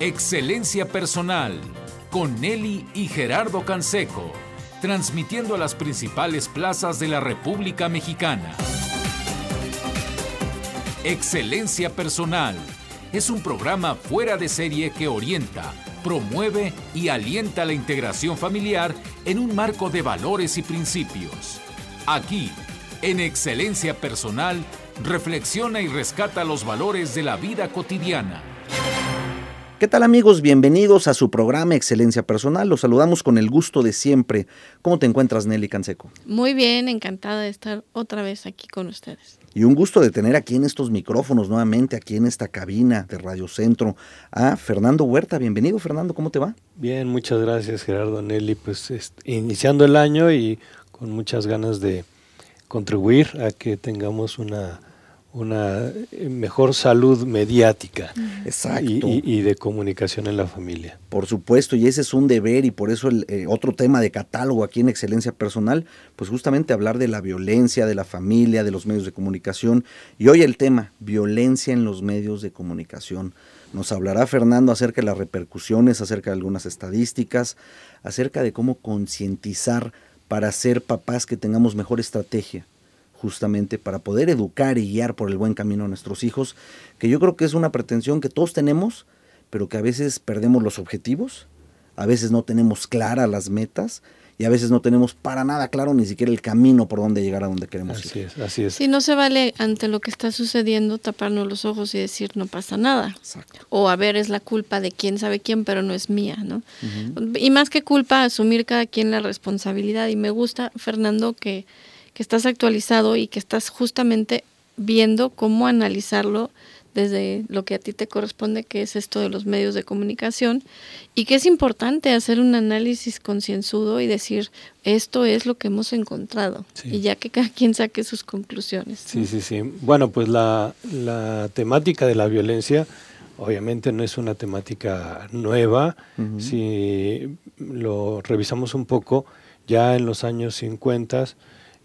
Excelencia Personal con Nelly y Gerardo Canseco, transmitiendo a las principales plazas de la República Mexicana. Excelencia Personal es un programa fuera de serie que orienta, promueve y alienta la integración familiar en un marco de valores y principios. Aquí, en Excelencia Personal, reflexiona y rescata los valores de la vida cotidiana ¿Qué tal amigos? Bienvenidos a su programa Excelencia Personal. Los saludamos con el gusto de siempre. ¿Cómo te encuentras, Nelly Canseco? Muy bien, encantada de estar otra vez aquí con ustedes. Y un gusto de tener aquí en estos micrófonos nuevamente, aquí en esta cabina de Radio Centro, a Fernando Huerta. Bienvenido, Fernando, ¿cómo te va? Bien, muchas gracias, Gerardo Nelly. Pues iniciando el año y con muchas ganas de contribuir a que tengamos una una eh, mejor salud mediática Y, de comunicación en la familia. Por supuesto, y ese es un deber y por eso el eh, otro tema de catálogo aquí en Excelencia Personal, pues justamente hablar de la violencia, de la familia, de los medios de comunicación. Y hoy el tema, violencia en los medios de comunicación. Nos hablará Fernando acerca de las repercusiones, acerca de algunas estadísticas, acerca de cómo concientizar para ser papás que tengamos mejor estrategia justamente para poder educar y guiar por el buen camino a nuestros hijos, que yo creo que es una pretensión que todos tenemos, pero que a veces perdemos los objetivos, a veces no tenemos claras las metas y a veces no tenemos para nada claro ni siquiera el camino por donde llegar a donde queremos así Es, así es. Si no se vale ante lo que está sucediendo taparnos los ojos y decir no pasa nada. O a ver, es la culpa de quién sabe quién, pero no es mía, ¿no? Y más que culpa, asumir cada quien la responsabilidad. Y me gusta, Fernando, que que estás actualizado y que estás justamente viendo cómo analizarlo desde lo que a ti te corresponde, que es esto de los medios de comunicación, y que es importante hacer un análisis concienzudo y decir, esto es lo que hemos encontrado, y ya que cada quien saque sus conclusiones. Sí, sí, sí. Bueno, pues la, la temática de la violencia obviamente no es una temática nueva. Si lo revisamos un poco, ya en los años 50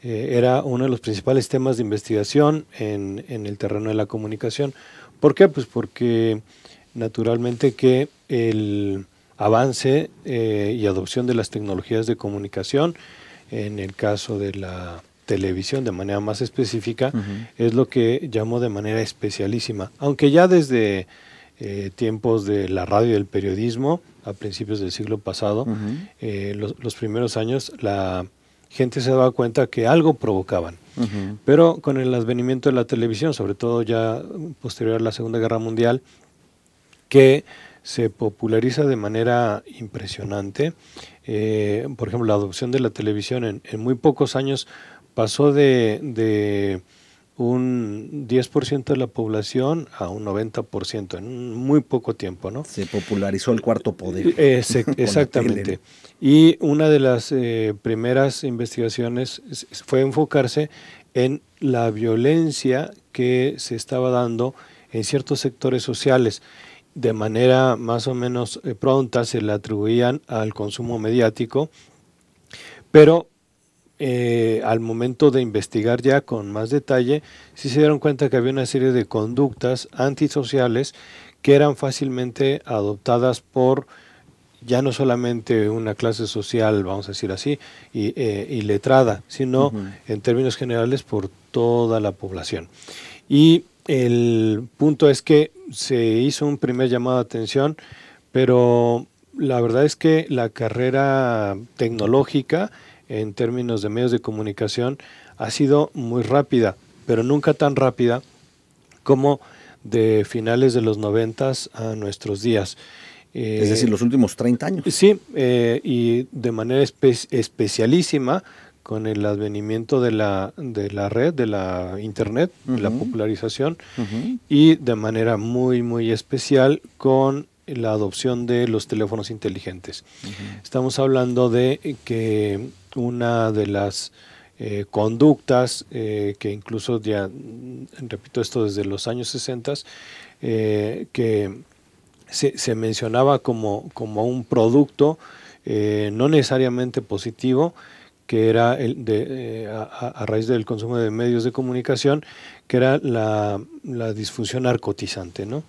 eh, era uno de los principales temas de investigación en, el terreno de la comunicación. ¿Por qué? Pues porque naturalmente que el avance eh, y adopción de las tecnologías de comunicación, en el caso de la televisión de manera más específica, es lo que llamó de manera especialísima. Aunque ya desde eh, tiempos de la radio y el periodismo, a principios del siglo pasado, los primeros años, la gente se daba cuenta que algo provocaban. Pero con el advenimiento de la televisión, sobre todo ya posterior a la Segunda Guerra Mundial, que se populariza de manera impresionante. Eh, por ejemplo, la adopción de la televisión en, muy pocos años pasó de, un 10% de la población a un 90% en muy poco tiempo, ¿no? Se popularizó el cuarto poder. exactamente. Y una de las eh, primeras investigaciones fue enfocarse en la violencia que se estaba dando en ciertos sectores sociales. De manera más o menos eh, pronta se le atribuían al consumo mediático, pero eh, al momento de investigar ya con más detalle, sí se dieron cuenta que había una serie de conductas antisociales que eran fácilmente adoptadas por ya no solamente una clase social, vamos a decir así, y, eh, letrada, sino en términos generales por toda la población. Y el punto es que se hizo un primer llamado de atención, pero la verdad es que la carrera tecnológica en términos de medios de comunicación ha sido muy rápida, pero nunca tan rápida como de finales de los noventas a nuestros días es decir, los últimos 30 años. Sí, eh, y de manera especialísima con el advenimiento de la, de la red, de la internet, la popularización, y de manera muy, muy especial con la adopción de los teléfonos inteligentes. Estamos hablando de que una de las eh, conductas eh, que incluso ya, repito esto desde los años 60, que se, mencionaba como, como, un producto eh, no necesariamente positivo, que era el de, eh, a, raíz del consumo de medios de comunicación, que era la, disfunción narcotizante, ¿no?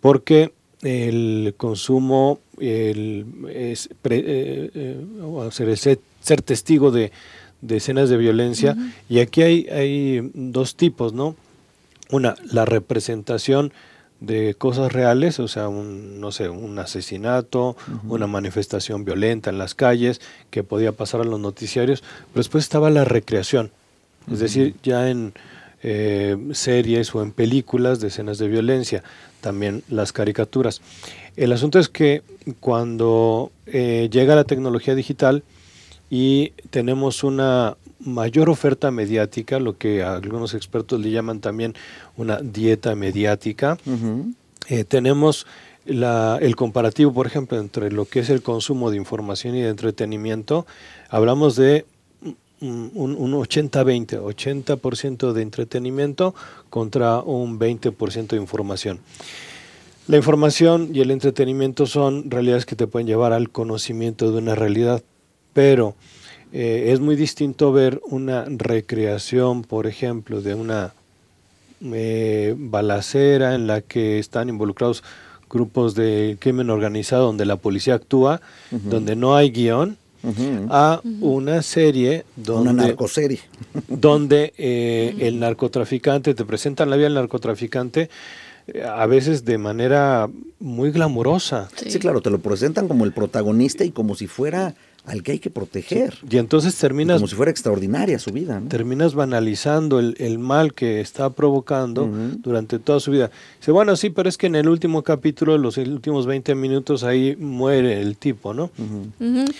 Porque el consumo, el, es eh, eh, ser, testigo de, escenas de violencia. Y aquí hay, hay dos tipos, ¿no? Una, la representación de cosas reales, o sea, un, no sé, un asesinato, una manifestación violenta en las calles que podía pasar a los noticiarios, pero después estaba la recreación, es decir, ya en eh, series o en películas de escenas de violencia, también las caricaturas. El asunto es que cuando eh, llega la tecnología digital y tenemos una mayor oferta mediática, lo que algunos expertos le llaman también una dieta mediática, eh, tenemos el comparativo, por ejemplo, entre lo que es el consumo de información y de entretenimiento, hablamos de un, 80-20, 80%, de entretenimiento contra un 20% de información. La información y el entretenimiento son realidades que te pueden llevar al conocimiento de una realidad, pero eh, es muy distinto ver una recreación, por ejemplo, de una eh, balacera en la que están involucrados grupos de crimen organizado donde la policía actúa, donde no hay guion, a una serie donde... Una narcoserie. donde eh, el narcotraficante, te presentan la vida del narcotraficante eh, a veces de manera muy glamurosa. sí. claro, te lo presentan como el protagonista y como si fuera al que hay que proteger. Y entonces terminas... como si fuera extraordinaria su vida. Terminas banalizando el, mal que está provocando durante toda su vida. Dice, bueno, sí, pero es que en el último capítulo, los últimos 20 minutos, ahí muere el tipo, ¿no?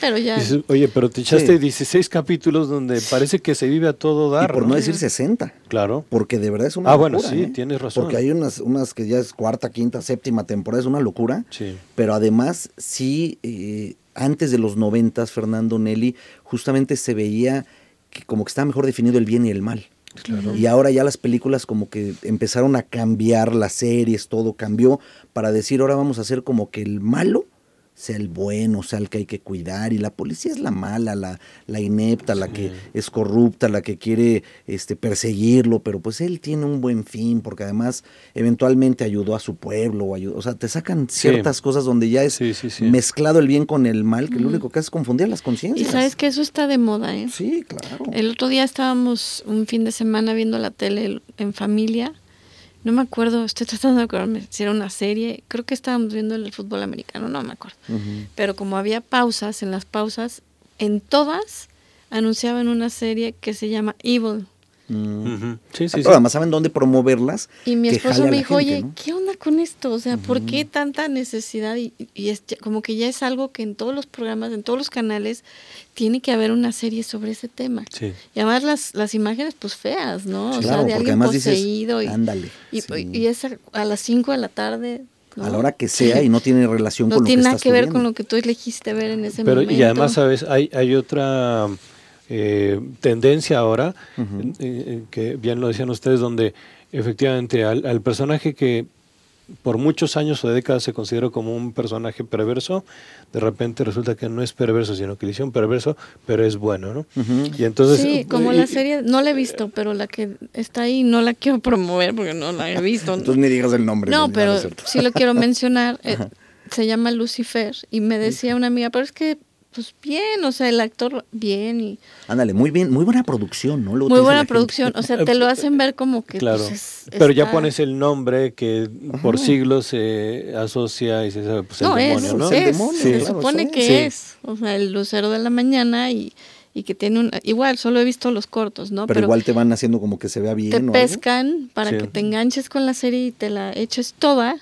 pero ya... Oye, pero te echaste 16 capítulos donde parece que se vive a todo dar. Y por no, decir 60. Claro. Porque de verdad es una ah, locura. bueno, sí, ¿eh? tienes razón. Porque hay unas, unas que ya es cuarta, quinta, séptima temporada, es una locura. Sí. Pero además, sí... Eh, antes de los noventas, Fernando Nelly, justamente se veía que como que estaba mejor definido el bien y el mal. Y ahora ya las películas como que empezaron a cambiar, las series, todo cambió para decir ahora vamos a hacer como que el malo sea el bueno, sea el que hay que cuidar, y la policía es la mala, la, la inepta, la que es corrupta, la que quiere este, perseguirlo, pero pues él tiene un buen fin, porque además eventualmente ayudó a su pueblo, o, ayudó, o sea, te sacan ciertas cosas donde ya es mezclado el bien con el mal, que lo único que hace es confundir las conciencias. Y sabes que eso está de moda, ¿eh? Sí, claro. El otro día estábamos un fin de semana viendo la tele en familia no me acuerdo, estoy tratando de acordarme si era una serie, creo que estábamos viendo el fútbol americano, no me acuerdo. Pero como había pausas, en las pausas, en todas anunciaban una serie que se llama Evil. Mm. sí, sí, Además saben dónde promoverlas. Y mi esposo me dijo, oye, ¿qué onda con esto? O sea, ¿por qué tanta necesidad? Y, es como que ya es algo que en todos los programas, en todos los canales, tiene que haber una serie sobre ese tema. Y además las, las imágenes, pues feas, ¿no? o sea, de alguien poseído. y, ándale. Y, es a, las 5 de la tarde. A la hora que sea y no tiene relación con lo que No tiene nada que ver con lo que tú elegiste ver en ese Pero, momento. Y además, ¿sabes? Hay, hay otra eh, tendencia ahora, eh, eh, que bien lo decían ustedes, donde efectivamente al, personaje que por muchos años o décadas se consideró como un personaje perverso, de repente resulta que no es perverso, sino que le hicieron perverso, pero es bueno, ¿no? Y entonces... Sí, como la serie, no la he visto, pero la que está ahí no la quiero promover porque no la he visto. entonces ni digas el nombre. No, pero sí lo quiero mencionar. se llama Lucifer y me decía una amiga, pero es que pues bien, o sea, el actor bien y... Ándale, muy bien, muy buena producción, ¿no? muy buena producción, o sea, te lo hacen ver como que... Claro, pues, pero ya pones el nombre que por siglos se asocia y se sabe, pues el demonio, ¿no? Es, se supone que es, o sea, el lucero de la mañana y, y que tiene un... Igual, solo he visto los cortos, ¿no? Pero, igual te van haciendo como que se vea bien. Te pescan para que te enganches con la serie y te la eches toda.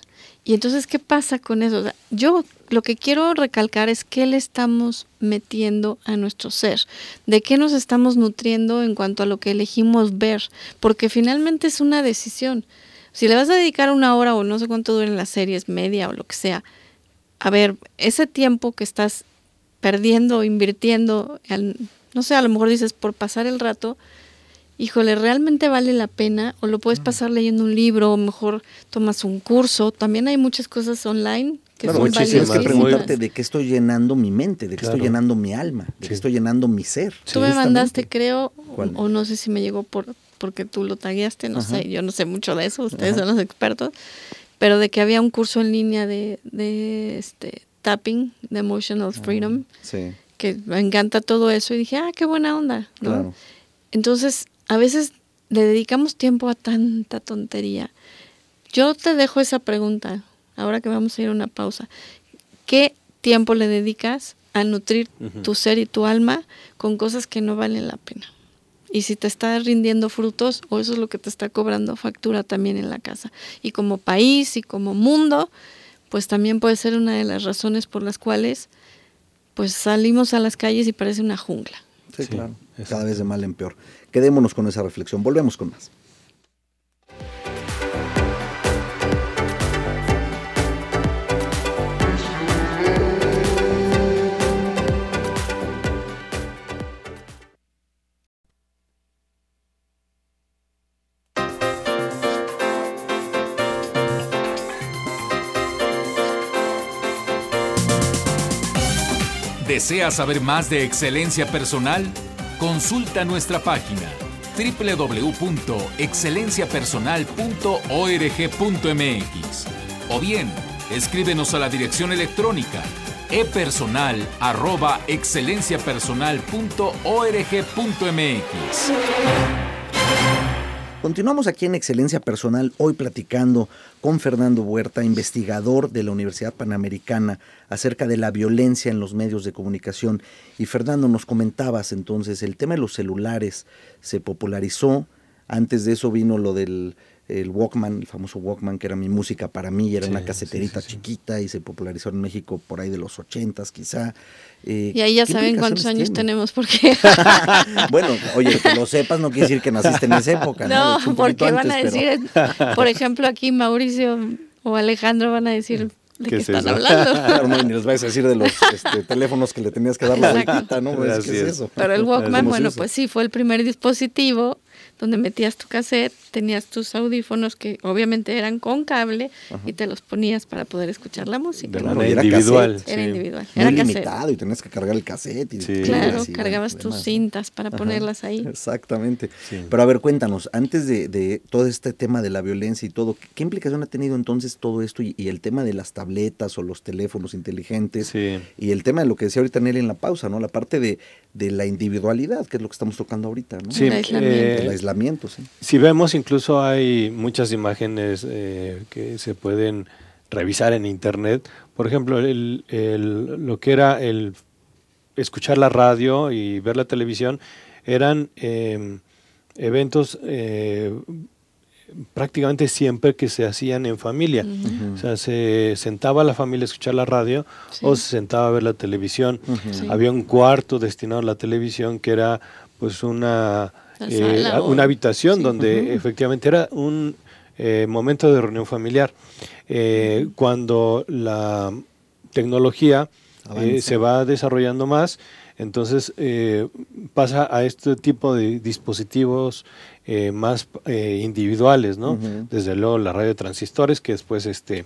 Y entonces, ¿qué pasa con eso? Yo lo que quiero recalcar es qué le estamos metiendo a nuestro ser, de qué nos estamos nutriendo en cuanto a lo que elegimos ver, porque finalmente es una decisión. Si le vas a dedicar una hora o no sé cuánto duren las series, media o lo que sea, a ver, ese tiempo que estás perdiendo, invirtiendo, no sé, a lo mejor dices por pasar el rato, híjole, ¿realmente vale la pena? O lo puedes pasar leyendo un libro, o mejor tomas un curso. También hay muchas cosas online claro, Tienes que preguntarte de qué estoy llenando mi mente, de qué estoy llenando mi alma, de qué estoy llenando mi ser. Tú me mandaste, creo, o no sé si me llegó por porque tú lo tagueaste, no sé, yo no sé mucho de eso, ustedes son los expertos, pero de que había un curso en línea de, de este, tapping, de emotional Ah, freedom, Sí, que me encanta todo eso y dije, ah, qué buena onda, ¿no? claro. Entonces, a veces le dedicamos tiempo a tanta tontería. Yo te dejo esa pregunta, ahora que vamos a ir a una pausa. ¿Qué tiempo le dedicas a nutrir tu ser y tu alma con cosas que no valen la pena? Y si te está rindiendo frutos, o eso es lo que te está cobrando factura también en la casa. Y como país y como mundo, pues también puede ser una de las razones por las cuales pues salimos a las calles y parece una jungla. Sí, Sí, claro. exacto. Cada vez de mal en peor. Quedémonos con esa reflexión. Volvemos con más. ¿Desea saber más de excelencia personal? Consulta nuestra página www.excelenciapersonal.org.mx o bien escríbenos a la dirección electrónica epersonal@excelenciapersonal.org.mx. Continuamos aquí en Excelencia Personal, hoy platicando con Fernando Huerta, investigador de la Universidad Panamericana, acerca de la violencia en los medios de comunicación. Y Fernando, nos comentabas entonces, el tema de los celulares se popularizó, antes de eso vino lo del el Walkman, el famoso Walkman, que era mi música para mí, era Sí, una caseterita sí, sí. chiquita y se popularizó en México por ahí de los ochentas quizá. Eh, Y ahí ya ¿qué saben cuántos años tenemos, porque bueno, oye, que lo sepas no quiere decir que naciste en esa época, ¿no? No, porque van a pero- decir, por ejemplo, aquí Mauricio o Alejandro van a decir de ¿Qué qué, es están eso? hablando. Claro, no, ni les vais a decir de los este, teléfonos que le tenías que dar la vueltita, ¿no? Pues, Así ¿Qué es es. eso? Pero el Walkman, ¿Cómo se bueno, pues sí, fue el primer dispositivo donde metías tu cassette, tenías tus audífonos que obviamente eran con cable y te los ponías para poder escuchar la música. De Claro, era individual. cassette. Era individual, Muy era cassette. limitado y tenías que cargar el cassette. Y Sí. Claro, y cargabas demás, tus cintas para Ajá, ponerlas ahí. Exactamente. Sí. Pero a ver, cuéntanos, antes de, de todo este tema de la violencia y todo, ¿qué implicación ha tenido entonces todo esto y, y el tema de las tabletas o los teléfonos inteligentes? Sí. Y el tema de lo que decía ahorita Nelly en la pausa, ¿no? La parte de, de la individualidad, que es lo que estamos tocando ahorita, ¿no? Sí, El aislamiento. eh, El aislamiento, sí. Si vemos, incluso hay muchas imágenes eh, que se pueden revisar en internet. Por ejemplo, el, el- lo que era el escuchar la radio y ver la televisión eran eh, eventos eh, prácticamente siempre que se hacían en familia. O sea, se sentaba la familia a escuchar la radio Sí. o se sentaba a ver la televisión. Sí. Había un cuarto destinado a la televisión que era pues una, eh, una habitación sí. donde efectivamente era un eh, momento de reunión familiar. Eh, Cuando la tecnología se va desarrollando más, entonces pasa a este tipo de dispositivos más eh, individuales, ¿no? Desde luego la radio de transistores, que después este,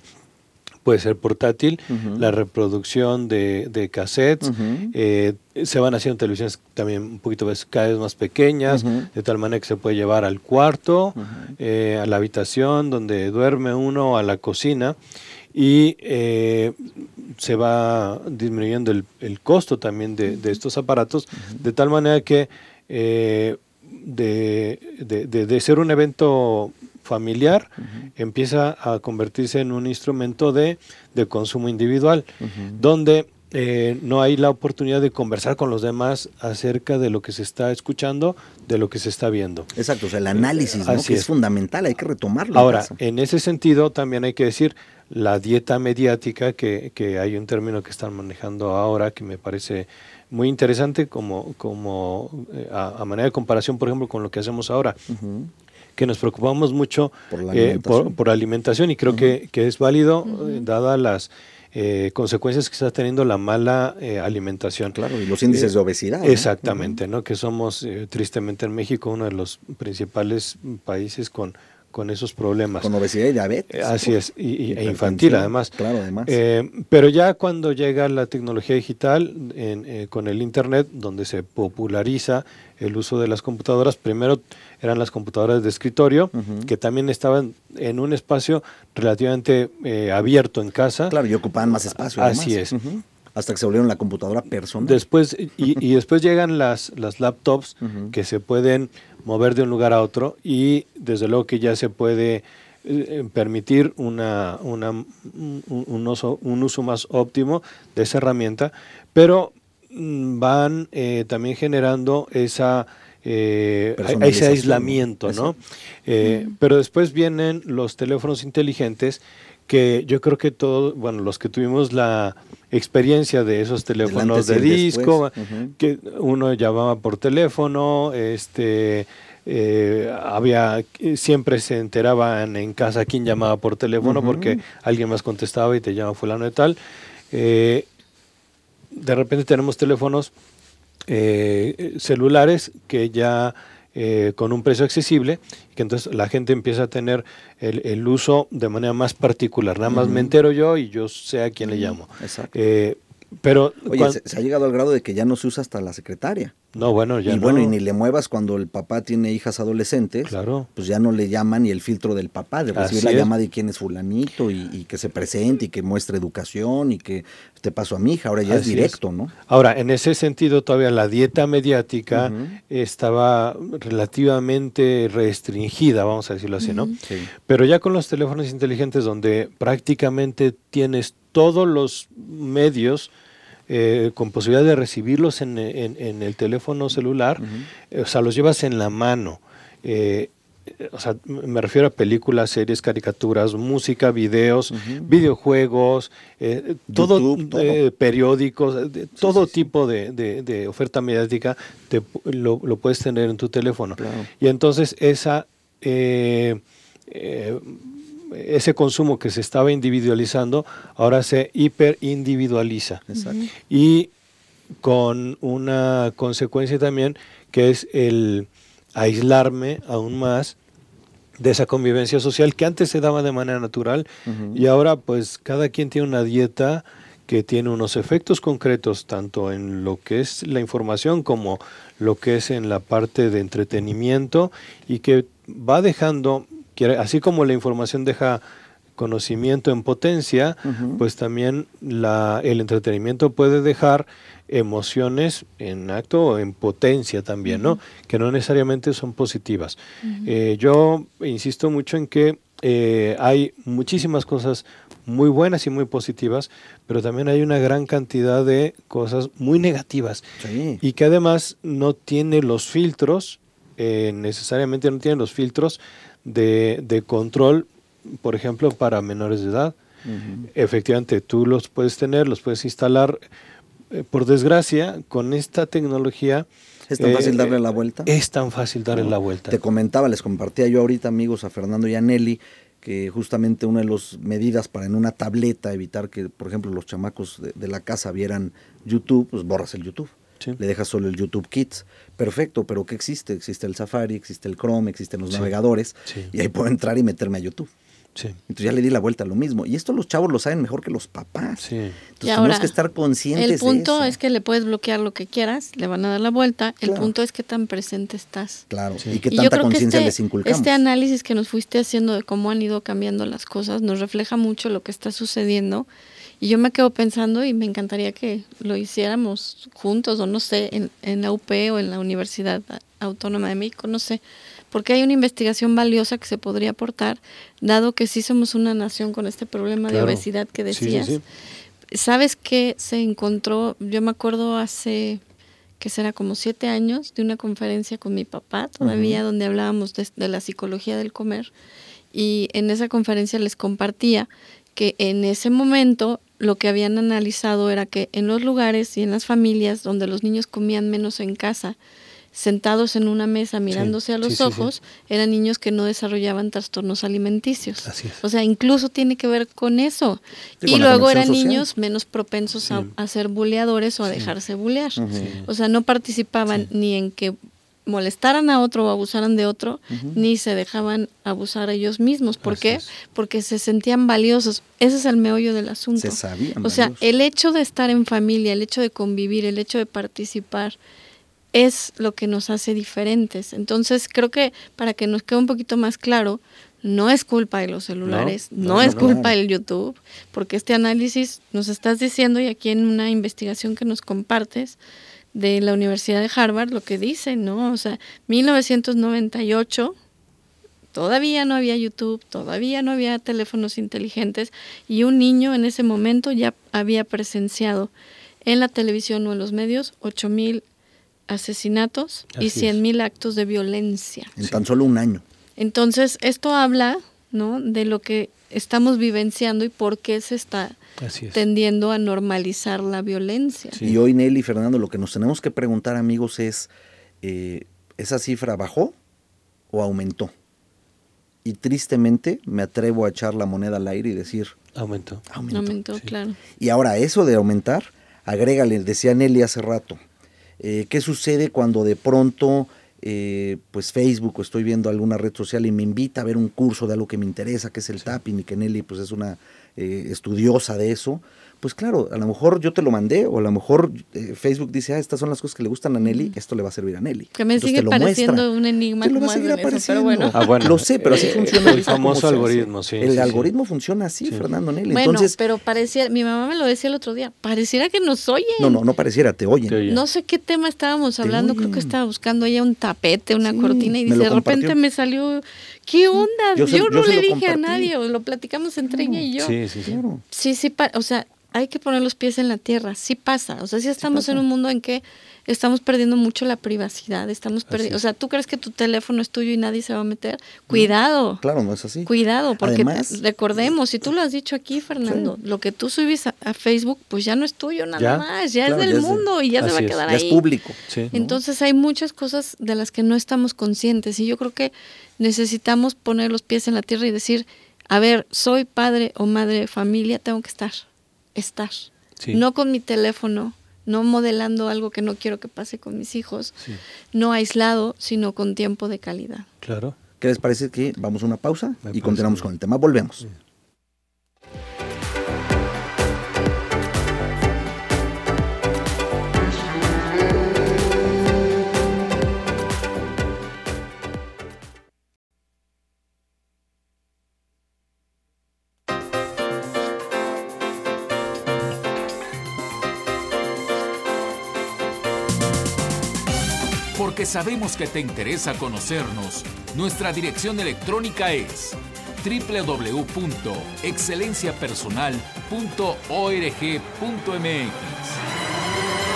puede ser portátil, la reproducción de, de cassettes, eh, se van haciendo televisiones también un poquito vez- cada vez más pequeñas, de tal manera que se puede llevar al cuarto, eh, a la habitación donde duerme uno, a la cocina, y eh, se va disminuyendo el, el costo también de, de estos aparatos, de tal manera que eh, de- de- de ser un evento familiar, empieza a convertirse en un instrumento de, de consumo individual, donde eh, no hay la oportunidad de conversar con los demás acerca de lo que se está escuchando, de lo que se está viendo. Exacto, o sea, el análisis, que es. es. fundamental, hay que retomarlo. Ahora, en ese sentido, también hay que decir la dieta mediática, que, que hay un término que están manejando ahora que me parece muy interesante como, como eh, a, a manera de comparación, por ejemplo, con lo que hacemos ahora, Ujú. Que nos preocupamos mucho Por la eh, alimentación. por, por alimentación y creo que, que es válido, eh, dadas las eh, consecuencias que está teniendo la mala eh, alimentación. Claro, y los índices Eh, de obesidad. Exactamente, ¿no? Que somos, eh, tristemente en México, uno de los principales países con, con esos problemas. Con obesidad y diabetes. Eh, así es, y, e infantil además. Claro, además. Eh, pero ya cuando llega la tecnología digital eh, con el Internet, donde se populariza el uso de las computadoras, primero eran las computadoras de escritorio, que también estaban en un espacio relativamente abierto en casa. Claro, y ocupaban más espacio. Así es. Hasta que se volvieron la computadora personal. Después, y, después llegan las, las laptops que se pueden mover de un lugar a otro y desde luego que ya se puede eh, permitir una, una, un, uso, un uso más óptimo de esa herramienta, pero mm, van eh, también generando esa eh, ese aislamiento, ¿no? Pero después vienen los teléfonos inteligentes que yo creo que todos, bueno, los que tuvimos la experiencia de esos teléfonos de disco, que uno llamaba por teléfono, este eh, había siempre se enteraban en casa quién llamaba por teléfono porque alguien más contestaba y te llama fulano de tal. Eh, de repente tenemos teléfonos eh, celulares que ya con un precio accesible, que entonces la gente empieza a tener el, uso de manera más particular. Nada más me entero yo y yo sé a quién le llamo. Exacto. pero Oye, se, ha llegado al grado de que ya no se usa hasta la secretaria. No, bueno, ya y bueno, y ni le muevas cuando el papá tiene hijas adolescentes. Claro. Pues ya no le llaman y el filtro del papá, de recibir la llamada de quién es fulanito y, que se presente y que muestre educación y que te paso a mi hija. Ahora ya es directo, ¿no? Ahora, en ese sentido, todavía la dieta mediática estaba relativamente restringida, vamos a decirlo así, ¿no? Sí. Pero ya con los teléfonos inteligentes donde prácticamente tienes todos los medios eh, con posibilidad de recibirlos en, el teléfono celular, eh, o sea, los llevas en la mano. Eh, o sea, me refiero a películas, series, caricaturas, música, videos, videojuegos, todo, periódicos, todo tipo de, oferta mediática lo, puedes tener en tu teléfono. Y entonces esa ese consumo que se estaba individualizando ahora se hiperindividualiza. Y con una consecuencia también que es el aislarme aún más de esa convivencia social que antes se daba de manera natural. Y ahora pues cada quien tiene una dieta que tiene unos efectos concretos tanto en lo que es la información como lo que es en la parte de entretenimiento y que va dejando así como la información deja conocimiento en potencia, pues también la, el entretenimiento puede dejar emociones en acto o en potencia también, ¿no? Que no necesariamente son positivas. Eh, yo insisto mucho en que eh, hay muchísimas cosas muy buenas y muy positivas, pero también hay una gran cantidad de cosas muy negativas y que además no tiene los filtros, eh, necesariamente no tiene los filtros de, control, por ejemplo, para menores de edad. Efectivamente, tú los puedes tener, los puedes instalar. Eh, por desgracia, con esta tecnología... ¿Es tan fácil darle la vuelta? Es tan fácil darle la vuelta. Te comentaba, les compartía yo ahorita, amigos, a Fernando y a Nelly, que justamente una de las medidas para en una tableta evitar que, por ejemplo, los chamacos de, de la casa vieran YouTube, pues borras el YouTube. Le dejas solo el YouTube Kids. Perfecto, pero ¿qué existe? Existe el Safari, existe el Chrome, existen los navegadores. Y ahí puedo entrar y meterme a YouTube. Entonces ya le di la vuelta a lo mismo. Y esto los chavos lo saben mejor que los papás. Entonces tenemos que estar conscientes. El punto es que le puedes bloquear lo que quieras, le van a dar la vuelta. El punto es que tan presente estás. Claro. Y qué tanta conciencia este, les inculcamos. Este análisis que nos fuiste haciendo de cómo han ido cambiando las cosas nos refleja mucho lo que está sucediendo y yo me quedo pensando y me encantaría que lo hiciéramos juntos, o no sé, en, en la UP o en la Universidad Autónoma de México, no sé, porque hay una investigación valiosa que se podría aportar, dado que sí somos una nación con este problema de obesidad que decías. ¿Sabes qué se encontró? Yo me acuerdo hace, que será como siete años, de una conferencia con mi papá todavía, donde hablábamos de, de la psicología del comer. Y en esa conferencia les compartía que en ese momento lo que habían analizado era que en los lugares y en las familias donde los niños comían menos en casa, sentados en una mesa mirándose a los ojos, eran niños que no desarrollaban trastornos alimenticios. O sea, incluso tiene que ver con eso. y luego eran niños menos propensos a, ser buleadores o a dejarse bulear. O sea, no participaban ni en que molestaran a otro o abusaran de otro, ni se dejaban abusar a ellos mismos. ¿Por qué? Porque se sentían valiosos. Ese es el meollo del asunto. Se sabían o sea, el hecho de estar en familia, el hecho de convivir, el hecho de participar, es lo que nos hace diferentes. Entonces, creo que para que nos quede un poquito más claro, no es culpa de los celulares, no, es culpa del YouTube, porque este análisis nos estás diciendo y aquí en una investigación que nos compartes de la Universidad de Harvard lo que dice, ¿no? O sea, 1998 todavía no había YouTube, todavía no había teléfonos inteligentes y un niño en ese momento ya había presenciado en la televisión o en los medios 8000 asesinatos y 100.000 actos de violencia. En tan solo un año. Entonces, esto habla, ¿no? De lo que estamos vivenciando y por qué se está tendiendo a normalizar la violencia. Y hoy, Nelly y Fernando, lo que nos tenemos que preguntar, amigos, es, eh, ¿esa cifra bajó o aumentó? Y tristemente me atrevo a echar la moneda al aire y decir... Aumentó. Aumentó, claro. Y ahora eso de aumentar, agrégale, decía Nelly hace rato, eh, ¿qué sucede cuando de pronto eh, pues Facebook o estoy viendo alguna red social y me invita a ver un curso de algo que me interesa, que es el tapping, y que Nelly pues es una eh, estudiosa de eso, pues claro, a lo mejor yo te lo mandé o a lo mejor eh, Facebook dice, ah, estas son las cosas que le gustan a Nelly, esto le va a servir a Nelly. Que me sigue pareciendo un enigma. Te lo va a seguir apareciendo. Ah, bueno. Lo sé, pero así funciona. El famoso algoritmo, sí. El algoritmo funciona así, Fernando Nelly. Bueno, pero pareciera, mi mamá me lo decía el otro día, pareciera que nos oyen. No, no, no pareciera, te oyen. No sé qué tema estábamos hablando, creo que estaba buscando ella un tapete, una cortina y dice, de repente me salió, ¿qué onda? Yo, no le dije a nadie, lo platicamos entre ella y yo. Sí, sí, sí. Sí, sí, o sea, hay que poner los pies en la tierra, sí pasa, o sea, sí estamos en un mundo en que estamos perdiendo mucho la privacidad, estamos perdiendo, o sea, tú crees que tu teléfono es tuyo y nadie se va a meter, cuidado. claro, no es así. Cuidado, porque recordemos, si tú lo has dicho aquí, Fernando, lo que tú subes a, Facebook, pues ya no es tuyo nada más, ya es del mundo y ya se va a quedar ahí. Ya es público. Entonces hay muchas cosas de las que no estamos conscientes y yo creo que necesitamos poner los pies en la tierra y decir, a ver, soy padre o madre de familia, tengo que estar estar. No con mi teléfono, no modelando algo que no quiero que pase con mis hijos, no aislado, sino con tiempo de calidad. Claro. ¿Qué les parece que vamos a una pausa y continuamos con el tema? Volvemos. Sabemos que te interesa conocernos, nuestra dirección electrónica es www.excelenciapersonal.org.mx.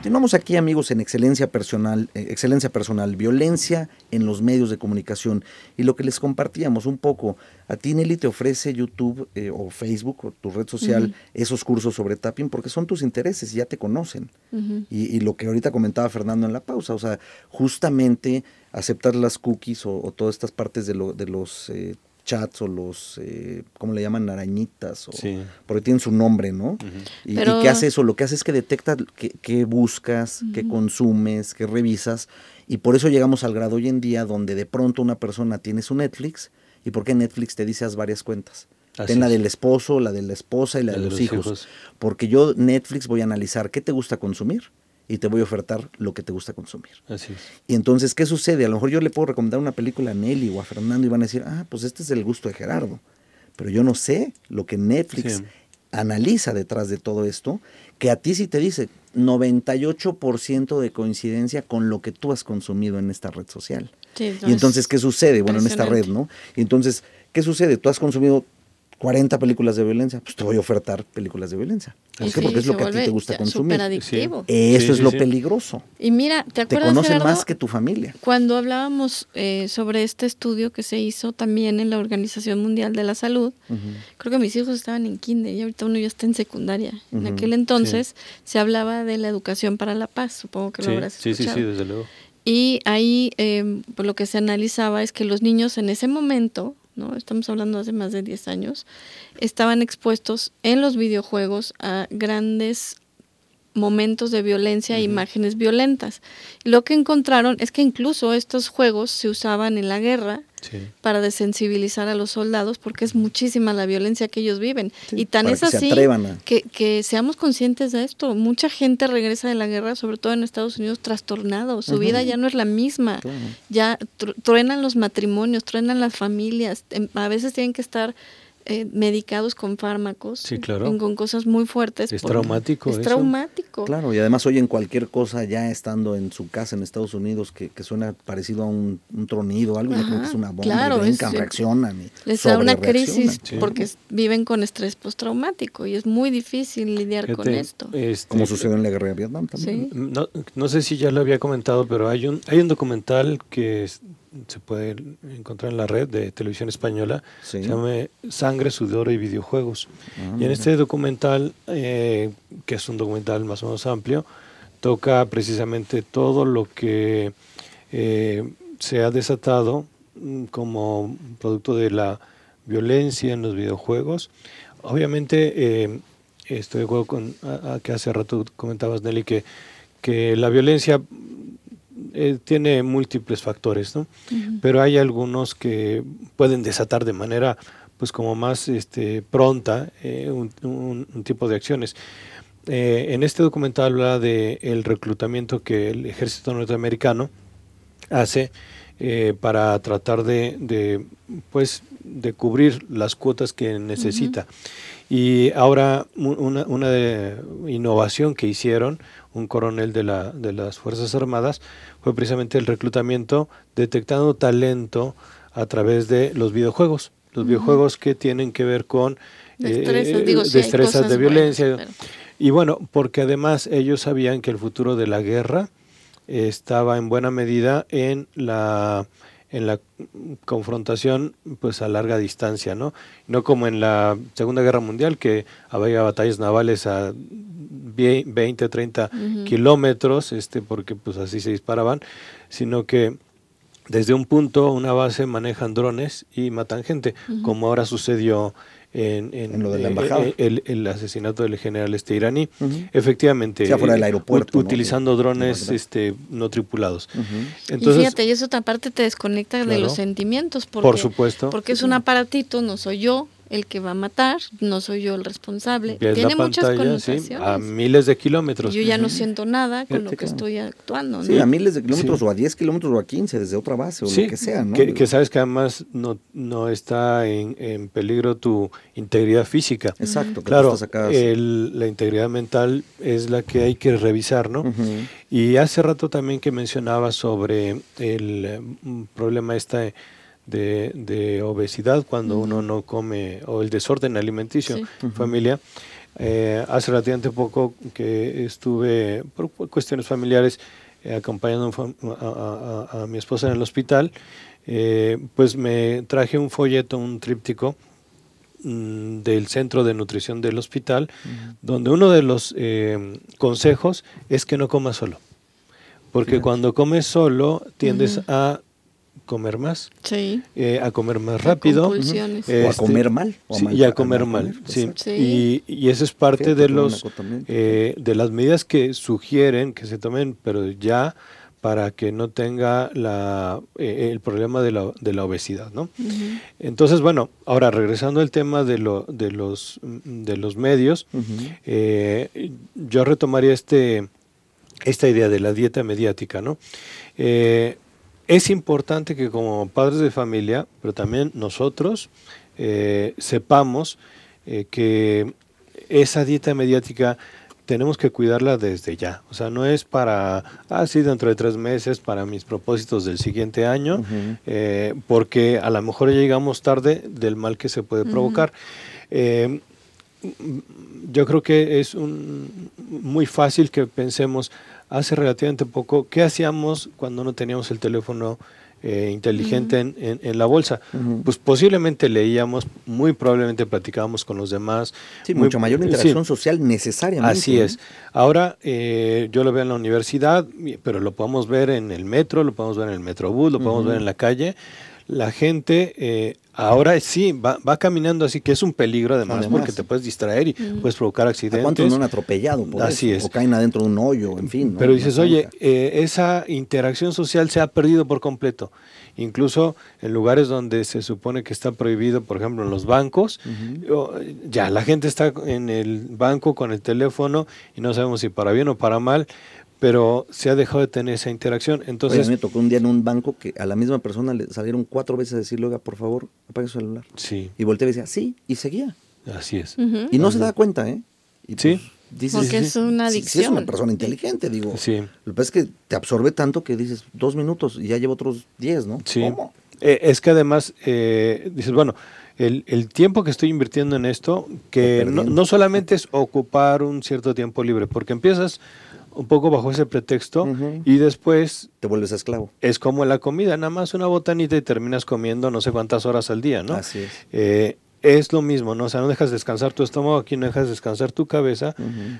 Continuamos aquí, amigos, en excelencia personal, eh, excelencia personal, violencia en los medios de comunicación. Y lo que les compartíamos un poco, a ti Nelly te ofrece YouTube eh, o Facebook o tu red social esos cursos sobre tapping porque son tus intereses y ya te conocen. y, lo que ahorita comentaba Fernando en la pausa, o sea, justamente aceptar las cookies o, todas estas partes de, lo, de los eh, chats o los, eh, ¿cómo le llaman? Arañitas, o, porque tienen su nombre, ¿no? y, qué hace eso? Lo que hace es que detecta qué, buscas, qué consumes, qué revisas, y por eso llegamos al grado hoy en día donde de pronto una persona tiene su Netflix, y por qué Netflix te dice haz varias cuentas. Ten la del esposo, la de la esposa y la, de, los, hijos. Porque yo Netflix voy a analizar qué te gusta consumir y te voy a ofertar lo que te gusta consumir. Así es. Y entonces, ¿qué sucede? A lo mejor yo le puedo recomendar una película a Nelly o a Fernando y van a decir, ah, pues este es el gusto de Gerardo. Pero yo no sé lo que Netflix analiza detrás de todo esto, que a ti sí te dice 98% de coincidencia con lo que tú has consumido en esta red social. y entonces, ¿qué sucede? Bueno, en esta red, ¿no? Y entonces, ¿qué sucede? Tú has consumido 40 películas de violencia, pues te voy a ofertar películas de violencia. ¿Por qué? Porque es lo que a ti te gusta consumir. Eso es lo peligroso. Y mira, ¿te acuerdas, Te conocen más que tu familia. Cuando hablábamos eh, sobre este estudio que se hizo también en la Organización Mundial de la Salud, creo que mis hijos estaban en kinder y ahorita uno ya está en secundaria. En aquel entonces se hablaba de la educación para la paz, supongo que lo habrás escuchado. Sí, sí, sí, desde luego. Y ahí eh, pues lo que se analizaba es que los niños en ese momento ¿no? Estamos hablando hace más de 10 años, estaban expuestos en los videojuegos a grandes momentos de violencia e imágenes violentas. lo que encontraron es que incluso estos juegos se usaban en la guerra para desensibilizar a los soldados porque es muchísima la violencia que ellos viven. y tan es así que, que, seamos conscientes de esto. Mucha gente regresa de la guerra, sobre todo en Estados Unidos, trastornado. Su vida ya no es la misma. Ya truenan los matrimonios, truenan las familias. Em, a veces tienen que estar eh, medicados con fármacos, con cosas muy fuertes. Es traumático. Es traumático. Claro, y además oyen cualquier cosa ya estando en su casa en Estados Unidos que, suena parecido a un, tronido, algo, que es una bomba, claro, y reaccionan. Y les da una crisis porque viven con estrés postraumático y es muy difícil lidiar con esto. Este, Como sucedió en la guerra de Vietnam también. No, no sé si ya lo había comentado, pero hay un, hay un documental que se puede encontrar en la red de televisión española, se llama Sangre, Sudor y Videojuegos. Ah, y en este documental, eh, que es un documental más o menos amplio, toca precisamente todo lo que eh, se ha desatado mm, como producto de la violencia en los videojuegos. Obviamente, eh, estoy de acuerdo con a, que hace rato comentabas, Nelly, que, que la violencia eh, tiene múltiples factores, ¿no? Pero hay algunos que pueden desatar de manera, pues como más este, pronta eh, un, tipo de acciones. Eh, en este documental habla de el reclutamiento que el ejército norteamericano hace para tratar de, pues, de cubrir las cuotas que necesita. Y ahora una, una innovación que hicieron un coronel de, la, de las Fuerzas Armadas, fue precisamente el reclutamiento detectando talento a través de los videojuegos. Los videojuegos que tienen que ver con destrezas, eh, de violencia. Y bueno, porque además ellos sabían que el futuro de la guerra estaba en buena medida en la en la confrontación pues a larga distancia, ¿no? No como en la Segunda Guerra Mundial que había batallas navales a 20, 30 kilómetros, este, porque pues así se disparaban, sino que desde un punto, una base, manejan drones y matan gente, como ahora sucedió en, en, lo de la eh, embajada. Eh, el, asesinato del general este iraní. Efectivamente, fuera del aeropuerto, utilizando drones este, no tripulados. Entonces, y fíjate, y eso aparte te desconecta de los sentimientos. Porque, por supuesto. Porque es un aparatito, no soy yo, el que va a matar, no soy yo el responsable. Tiene muchas connotaciones. a miles de kilómetros. Yo ya no siento nada con lo que estoy actuando. Sí, a miles de kilómetros o a 10 kilómetros o a 15 desde otra base o lo que sea. ¿no? Que, sabes que además no, no está en, peligro tu integridad física. Exacto. Claro, la integridad mental es la que hay que revisar, ¿no? Y hace rato también que mencionaba sobre el mm, problema este de, obesidad cuando uno no come, o el desorden alimenticio en familia. Eh, hace relativamente poco que estuve, por cuestiones familiares, eh, acompañando a, mi esposa en el hospital, eh, pues me traje un folleto, un tríptico mm, del centro de nutrición del hospital, donde uno de los consejos es que no comas solo. Porque cuando comes solo tiendes a comer más, eh, a comer más rápido, o a este, comer mal, y a comer mal, sí. Y, y eso es parte de los eh, de las medidas que sugieren que se tomen, pero ya para que no tenga la, eh, el problema de la, de la obesidad, ¿no? Entonces, bueno, ahora regresando al tema de, lo, de, los, de los medios, yo retomaría este, esta idea de la dieta mediática, ¿no? Es importante que como padres de familia, pero también nosotros, eh, sepamos eh, que esa dieta mediática tenemos que cuidarla desde ya. O sea, no es para, así ah, dentro de tres meses, para mis propósitos del siguiente año, eh, porque a lo mejor llegamos tarde del mal que se puede provocar. yo creo que es un, muy fácil que pensemos, hace relativamente poco, ¿qué hacíamos cuando no teníamos el teléfono eh, inteligente en, la bolsa? Pues posiblemente leíamos, muy probablemente platicábamos con los demás. Sí, mucho mayor interacción social necesariamente. Así es. Ahora eh, yo lo veo en la universidad, pero lo podemos ver en el metro, lo podemos ver en el metrobús, lo podemos ver en la calle. La gente, eh, Ahora sí, va, va, caminando así, que es un peligro además, porque te puedes distraer y puedes provocar accidentes. ¿A ¿Cuántos no han atropellado? Por así es. O caen adentro de un hoyo, en fin. Pero dices, oye, eh, esa interacción social se ha perdido por completo. Incluso en lugares donde se supone que está prohibido, por ejemplo, en los bancos, ya la gente está en el banco con el teléfono y no sabemos si para bien o para mal pero se ha dejado de tener esa interacción. Entonces, me tocó un día en un banco que a la misma persona le salieron cuatro veces a decirle, oiga, por favor, apague su celular. Sí. Y volteé y decía, sí, y seguía. Así es. Y no se da cuenta, ¿eh? Y sí. Pues, Porque es una adicción. Sí, es una persona inteligente, digo. Sí. Lo que pasa es que te absorbe tanto que dices dos minutos y ya llevo otros diez, ¿no? Sí. ¿Cómo? Eh, es que además, eh, dices, bueno, el, el, tiempo que estoy invirtiendo en esto, que no, no solamente es ocupar un cierto tiempo libre, porque empiezas un poco bajo ese pretexto y después... Te vuelves esclavo. Es como la comida, nada más una botanita y terminas comiendo no sé cuántas horas al día, ¿no? Así es. Eh, es lo mismo, ¿no? O sea, no dejas descansar tu estómago, aquí no dejas descansar tu cabeza,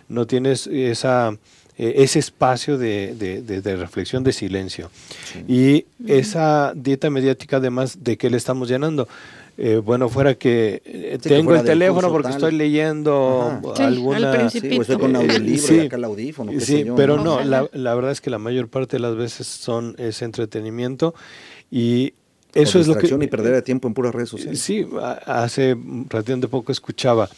no tienes esa, eh, ese espacio de, de, reflexión, de silencio. Y esa dieta mediática, además, ¿de qué le estamos llenando? Eh, bueno, fuera que eh, tengo el teléfono porque estoy leyendo alguna... Sí, o estoy con audiolibro sí, y acá el audífono. Sí, pero no, la, la, verdad es que la mayor parte de las veces son ese entretenimiento y eso es lo que... y perder de tiempo en puras redes sociales. Sí, hace relativamente poco escuchaba,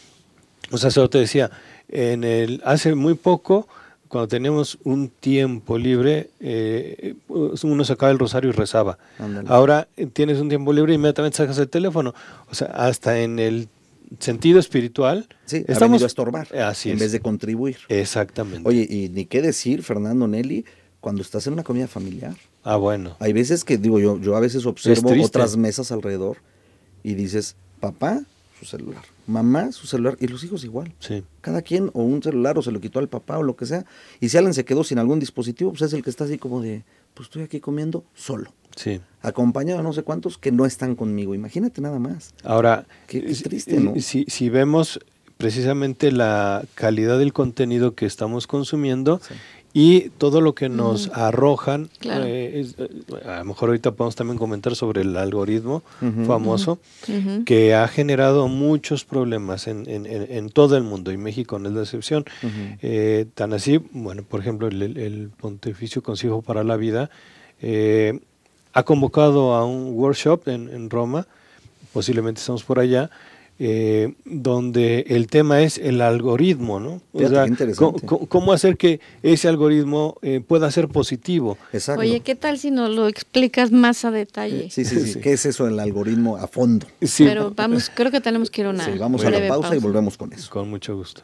o sea, solo te decía, en el, hace muy poco cuando teníamos un tiempo libre, eh, uno sacaba el rosario y rezaba. Ahora eh, tienes un tiempo libre y inmediatamente sacas el teléfono. O sea, hasta en el sentido espiritual. Sí, estamos a estorbar así en vez de contribuir. Exactamente. Oye, y ni qué decir, Fernando Nelly, cuando estás en una comida familiar. Ah, bueno. Hay veces que, digo, yo, yo a veces observo otras mesas alrededor y dices, papá, su celular mamá su celular y los hijos igual. Sí. Cada quien o un celular o se lo quitó al papá o lo que sea. Y si alguien se quedó sin algún dispositivo, pues es el que está así como de, pues estoy aquí comiendo solo. Sí. Acompañado de no sé cuántos que no están conmigo. Imagínate nada más. Ahora, qué, triste, ¿no? Si, si vemos precisamente la calidad del contenido que estamos consumiendo y todo lo que nos arrojan, eh, eh, a lo mejor ahorita podemos también comentar sobre el algoritmo famoso, que ha generado muchos problemas en, en, en, todo el mundo, y México no es la excepción. Eh, tan así, bueno, por ejemplo, el, el Pontificio Consejo para la Vida ha convocado a un workshop en, en Roma, posiblemente estamos por allá, eh, donde el tema es el algoritmo, ¿no? cómo, hacer que ese algoritmo eh, pueda ser positivo. Exacto. Oye, ¿qué tal si nos lo explicas más a detalle? Sí, sí, sí. ¿Qué es eso del algoritmo a fondo? Sí. Pero vamos, creo que tenemos que ir a una. Sí, vamos a la pausa y volvemos con eso. Con mucho gusto.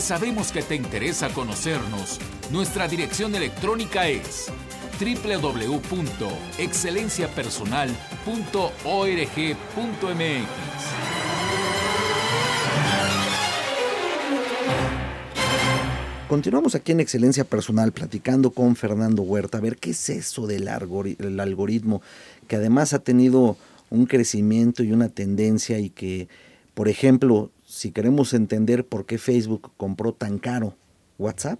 Sabemos que te interesa conocernos, nuestra dirección electrónica es www.excelenciapersonal.org.mx. Continuamos aquí en Excelencia Personal platicando con Fernando Huerta a ver qué es eso del algoritmo que además ha tenido un crecimiento y una tendencia y que, por ejemplo, si queremos entender por qué Facebook compró tan caro WhatsApp,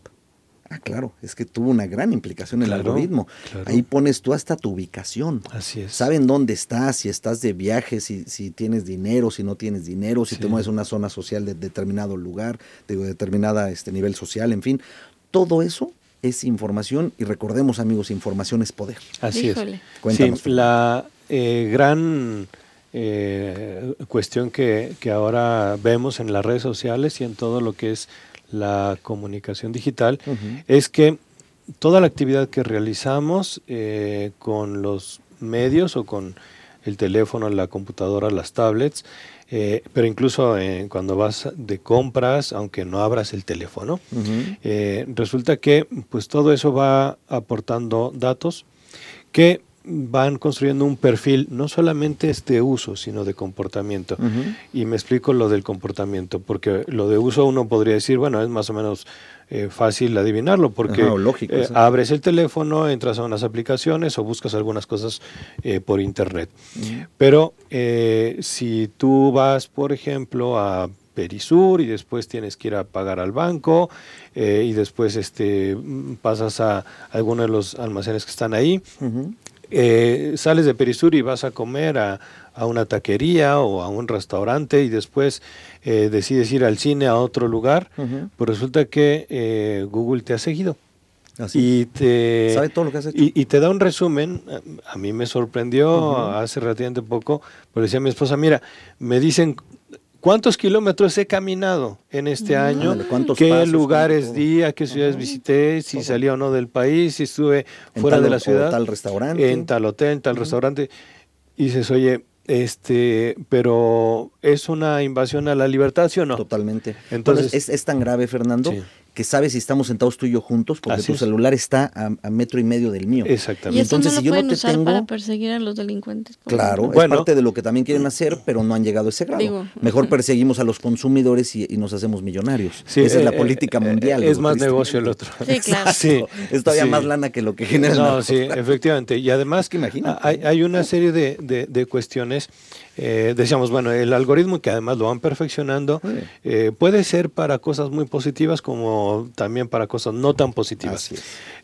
ah, claro, es que tuvo una gran implicación en el algoritmo. Ahí pones tú hasta tu ubicación. Así es. Saben dónde estás, si estás de viaje, si, si tienes dinero, si no tienes dinero, si te mueves a una zona social de determinado lugar, de determinada este nivel social, en fin. Todo eso es información y recordemos amigos, información es poder. Así es. Cuéntanos. la eh, gran eh, cuestión que, ahora vemos en las redes sociales y en todo lo que es la comunicación digital, es que toda la actividad que realizamos eh, con los medios o con el teléfono, la computadora, las tablets, eh, pero incluso cuando vas de compras, aunque no abras el teléfono, resulta que pues todo eso va aportando datos que van construyendo un perfil no solamente de uso, sino de comportamiento. Y me explico lo del comportamiento, porque lo de uso uno podría decir, bueno, es más o menos eh, fácil adivinarlo, porque eh, abres el teléfono, entras a unas aplicaciones o buscas algunas cosas eh, por internet. Pero si tú vas, por ejemplo, a Perisur y después tienes que ir a pagar al banco y después este, pasas a alguno de los almacenes que están ahí. Sales de Perisur y vas a comer a, a una taquería o a un restaurante y después eh, decides ir al cine a otro lugar, pues resulta que eh, Google te ha seguido. y te sabe todo lo que has hecho. Y, te da un resumen. A mí me sorprendió hace relativamente poco, porque decía mi esposa, mira, me dicen cuántos kilómetros he caminado en este año, qué lugares di, a qué ciudades visité, si salí o no del país, si estuve fuera de la ciudad, tal restaurante, en tal hotel, en tal restaurante. Y dices, oye, este, pero es una invasión a la libertad, ¿sí o no? Totalmente. Entonces, es, es, tan grave, Fernando, que sabes si estamos sentados tú y yo juntos, porque tu celular está a, metro y medio del mío. Exactamente. Y entonces, si yo no te tengo. para perseguir a los delincuentes. Claro, es parte de lo que también quieren hacer, pero no han llegado a ese grado. Mejor perseguimos a los consumidores y, nos hacemos millonarios. Esa es la eh, política eh, mundial. es más negocio el otro. Sí, claro. sí, es todavía más lana que lo que genera. No, sí, efectivamente. Y además, que hay, hay, una serie de, de cuestiones eh, decíamos, bueno, el algoritmo que además lo van perfeccionando eh, puede ser para cosas muy positivas como también para cosas no tan positivas.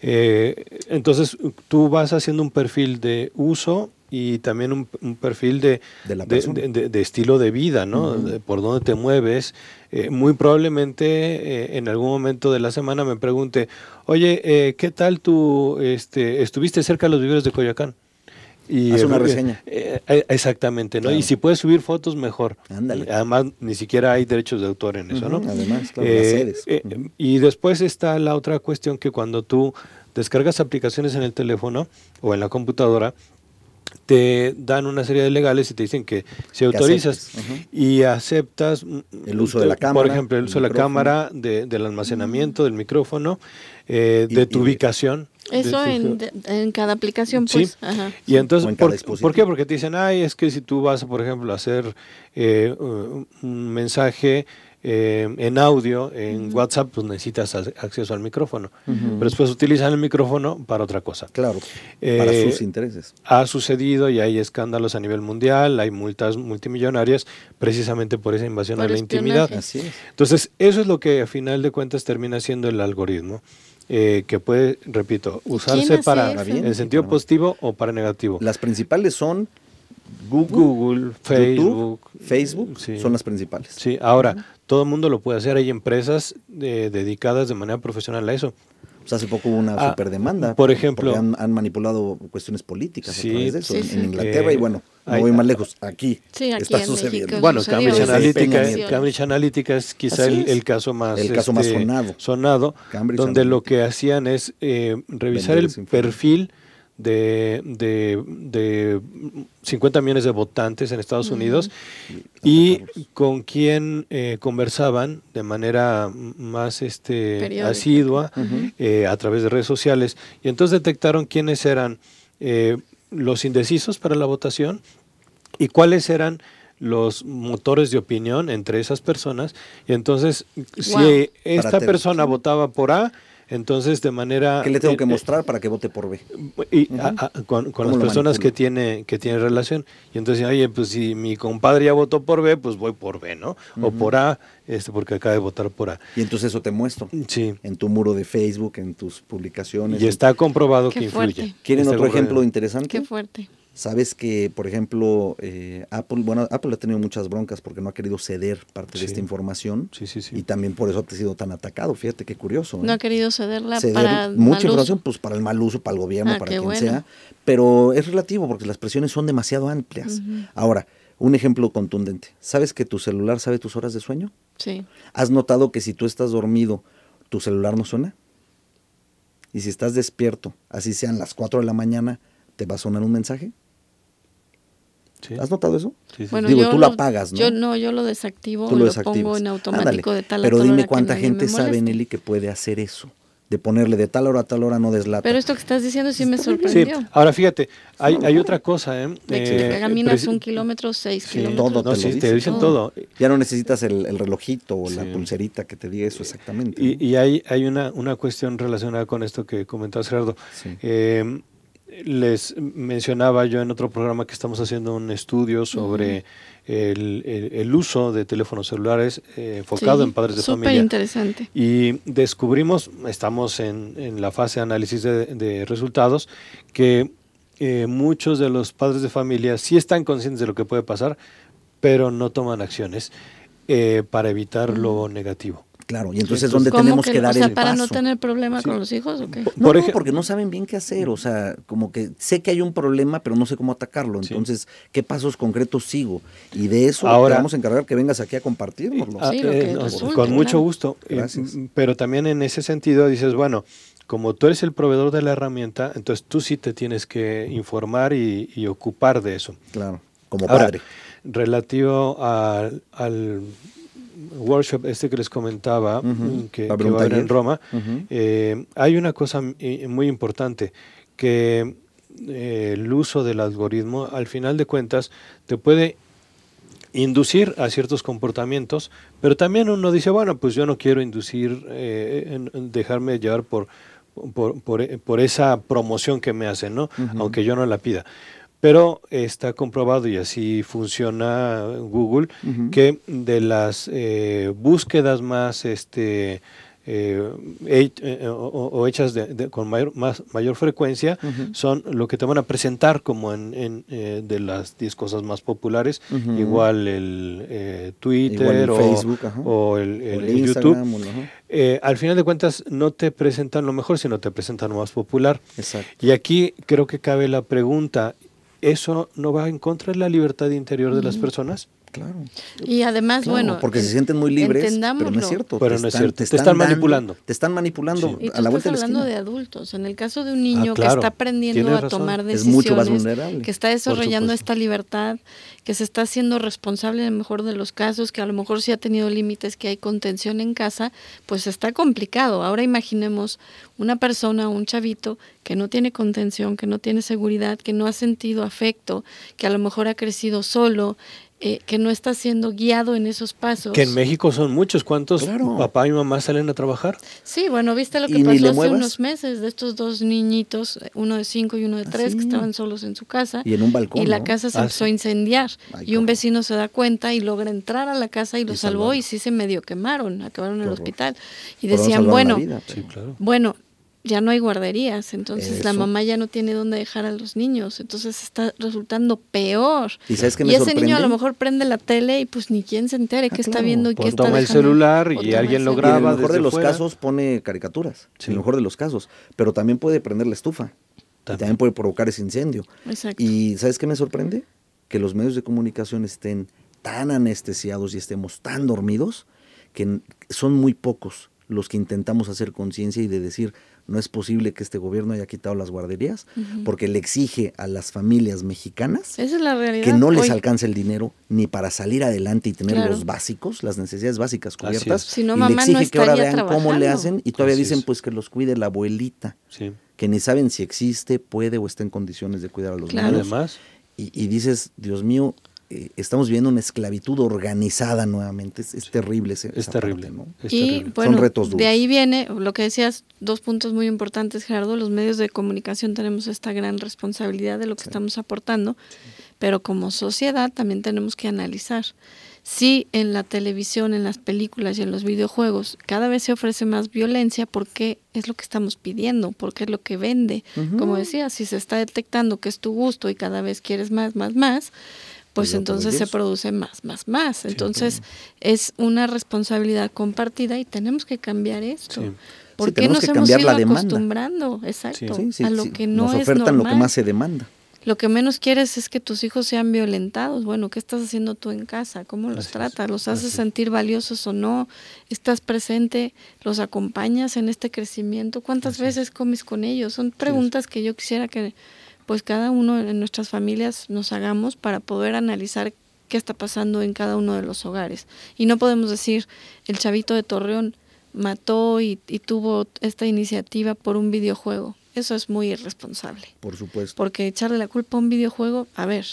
Eh, entonces tú vas haciendo un perfil de uso y también un, perfil de, de, estilo de vida, ¿no? por dónde te mueves. muy probablemente en algún momento de la semana me pregunte, oye, ¿qué tal tú este, estuviste cerca de los viveros de Coyoacán? Y Haz una reseña. Eh, eh, exactamente, ¿no? Y si puedes subir fotos, mejor. Ándale. Además, ni siquiera hay derechos de autor en eso, ¿no? Además, claro, las eh. Y después está la otra cuestión que cuando tú descargas aplicaciones en el teléfono o en la computadora, te dan una serie de legales y te dicen que si autorizas y aceptas el uso de la cámara, por ejemplo, el uso de la cámara, del almacenamiento, del micrófono, de tu ubicación, eso en, en, cada aplicación, pues. Y entonces, por, qué? Porque te dicen, ay, es que si tú vas, por ejemplo, a hacer eh, un mensaje eh, en audio, en WhatsApp, pues necesitas acceso al micrófono. Pero después utilizan el micrófono para otra cosa. Claro, para eh, sus intereses. Ha sucedido y hay escándalos a nivel mundial, hay multas multimillonarias precisamente por esa invasión a la intimidad. Así es. Entonces, eso es lo que a final de cuentas termina siendo el algoritmo. Eh, que puede, repito, usarse para en sentido positivo o para negativo. Las principales son Google, Facebook, Facebook son las principales. Sí, ahora todo el mundo lo puede hacer. Hay empresas eh, dedicadas de manera profesional a eso. Pues hace poco hubo una ah, super demanda. Por ejemplo. Han, manipulado cuestiones políticas sí, de eso, en, Inglaterra y bueno, no voy más lejos. Aquí, está sucediendo. bueno, Cambridge Analytica, Cambridge Analytica es quizá el, caso más, el caso más este, sonado, sonado donde lo que hacían es eh, revisar el perfil de, de, 50 millones de votantes en Estados Unidos y con quien eh, conversaban de manera más este, asidua eh, a través de redes sociales. Y entonces detectaron quiénes eran eh, los indecisos para la votación y cuáles eran los motores de opinión entre esas personas. Y entonces, si esta persona votaba por A, entonces, de manera... ¿Qué le tengo que mostrar para que vote por B? Y con, las personas que tiene, que tiene relación. Y entonces, oye, pues si mi compadre ya votó por B, pues voy por B, ¿no? O por A, este, porque acaba de votar por A. Y entonces eso te muestro. Sí. En tu muro de Facebook, en tus publicaciones. Y está comprobado que influye. ¿Quieren otro ejemplo interesante? Qué fuerte. Sabes que, por ejemplo, eh, Apple, bueno, Apple ha tenido muchas broncas porque no ha querido ceder parte de esta información. Sí, sí, sí. Y también por eso ha sido tan atacado. Fíjate qué curioso. No ha querido cederla para mucha información, pues para el mal uso, para el gobierno, ah, para quien sea. Pero es relativo porque las presiones son demasiado amplias. Ahora, un ejemplo contundente. ¿Sabes que tu celular sabe tus horas de sueño? Sí. ¿Has notado que si tú estás dormido, tu celular no suena? Y si estás despierto, así sean las 4 de la mañana, ¿te va a sonar un mensaje? ¿Has notado eso? Sí, Digo, tú lo apagas, ¿no? Yo no, yo lo desactivo, lo, lo pongo en automático de tal Pero dime cuánta gente sabe, Nelly, que puede hacer eso de ponerle de tal hora a tal hora no deslata. Pero esto que estás diciendo sí me sorprendió. Sí, ahora fíjate, hay, hay otra cosa, ¿eh? De que caminas un kilómetro, seis kilómetros. Todo no, te, lo te dicen todo. Ya no necesitas el, el relojito o la pulserita que te diga eso exactamente. Y, y hay, hay una, una cuestión relacionada con esto que comentaba Gerardo. Eh, les mencionaba yo en otro programa que estamos haciendo un estudio sobre el, el, uso de teléfonos celulares eh, enfocado en padres de familia. interesante. Y descubrimos, estamos en, en la fase de análisis de, de resultados, que eh, muchos de los padres de familia sí están conscientes de lo que puede pasar, pero no toman acciones eh, para evitar lo negativo. Claro, y entonces es donde tenemos que, dar o sea, el para paso. no tener problema con los hijos o qué? No, no, porque no saben bien qué hacer, o sea, como que sé que hay un problema, pero no sé cómo atacarlo. Entonces, ¿qué pasos concretos sigo? Y de eso Ahora, te vamos a encargar que vengas aquí a compartirnoslo. Sí, lo que eh, con mucho gusto. Eh, Gracias. pero también en ese sentido dices, bueno, como tú eres el proveedor de la herramienta, entonces tú sí te tienes que informar y, y ocupar de eso. Claro, como Ahora, padre. relativo al workshop este que les comentaba, Ujú, que, que va a haber en. Roma, eh, hay una cosa muy importante, que eh, el uso del algoritmo, al final de cuentas, te puede inducir a ciertos comportamientos, pero también uno dice, bueno, pues yo no quiero inducir, eh, en- en dejarme llevar por, por, por- por esa promoción que me hacen, ¿no? Aunque yo no la pida. Pero está comprobado, y así funciona Google, que de las eh, búsquedas más este, eh, eh, o, hechas de- de- con mayor, más, mayor frecuencia son lo que te van a presentar como en, en, eh, de las 10 cosas más populares, igual el eh, Twitter Igual el o, Facebook, o el, YouTube. Ajá. Eh, al final de cuentas no te presentan lo mejor, sino te presentan lo más popular. Exacto. Y aquí creo que cabe la pregunta, ¿eso no va en contra de la libertad interior de las personas? Claro. Y además, Claro, bueno, porque se sienten muy libres, pero no es cierto. Pero te no es están, cierto, Te te están, dando- manipulando. Te están manipulando Y tú a la vuelta estás de la hablando esquina. de adultos. En el caso de un niño que claro, está aprendiendo a tomar Es decisiones, mucho más vulnerable. que está desarrollando esta libertad, que se está haciendo responsable en el mejor de los casos, que a lo mejor sí ha tenido límites, que hay contención en casa, pues está complicado. Ahora imaginemos una persona, un chavito que no tiene contención, que no tiene seguridad, que no ha sentido afecto, que a lo mejor ha crecido solo, eh, que no está siendo guiado en esos pasos. Que en México son muchos. ¿Cuántos Claro. papá y mamá salen a trabajar? Sí, bueno, viste lo que pasó hace unos meses de estos dos niñitos, uno de cinco y uno de tres, sí. que estaban solos en su casa. Y en un balcón, Y la ¿no? casa se Ah, empezó a incendiar. Ay, y un vecino se da cuenta y logra entrar a la casa y lo Y salvó y sí se medio quemaron, acabaron en el hospital. Y Por decían, bueno, Sí, claro. bueno, ya no hay guarderías, entonces la mamá ya no tiene dónde dejar a los niños, entonces está resultando peor. ¿Y sabes qué me y ese sorprende? niño a lo mejor prende la tele y pues ni quien se entere Ah, qué está viendo y pues qué está toma el celular y alguien lo Y en graba el mejor desde de los fuera. casos pone caricaturas, Sí. en el mejor de los casos, pero también puede prender la estufa. Y También. también puede provocar ese incendio. Exacto. Y ¿sabes qué me sorprende? Que los medios de comunicación estén tan anestesiados y estemos tan dormidos que son muy pocos los que intentamos hacer conciencia y de decir, no es posible que este gobierno haya quitado las guarderías, porque le exige a las familias mexicanas Esa es la realidad. que no les Hoy- alcanza el dinero ni para salir adelante y tener Claro. los básicos, las necesidades básicas cubiertas. Si no, y mamá le no exige que ahora vean cómo le hacen y todavía Así dicen es. pues que los cuide la abuelita, Sí. que ni saben si existe, puede o está en condiciones de cuidar a los Claro. niños. Además, Y, y dices, Dios mío, eh, estamos viviendo una esclavitud organizada nuevamente. Es, es terrible ese, es esa parte, terrible. ¿no? Es y terrible. bueno, retos duros. de ahí viene lo que decías, dos puntos muy importantes, Gerardo. Los medios de comunicación tenemos esta gran responsabilidad de lo que estamos aportando, pero como sociedad también tenemos que analizar. Si en la televisión, en las películas y en los videojuegos cada vez se ofrece más violencia, ¿por qué es lo que estamos pidiendo? Porque es lo que vende. Como decía, si se está detectando que es tu gusto y cada vez quieres más, más, más, pues Pues entonces se produce más, más, más. Entonces es una responsabilidad compartida y tenemos que cambiar esto. Sí. ¿Por Sí, qué nos hemos ido acostumbrando? Exacto. A lo que no Nos es ofertan lo que más se demanda. Lo que menos quieres es que tus hijos sean violentados. Bueno, ¿qué estás haciendo tú en casa? ¿Cómo los Así tratas? ¿Los haces es. sentir valiosos o no? ¿Estás presente? ¿Los acompañas en este crecimiento? ¿Cuántas veces comes con ellos? Son preguntas que yo quisiera que pues cada uno en nuestras familias nos hagamos para poder analizar qué está pasando en cada uno de los hogares. Y no podemos decir, el chavito de Torreón mató y, y tuvo esta iniciativa por un videojuego. Eso es muy irresponsable. Por supuesto. Porque echarle la culpa a un videojuego, a ver,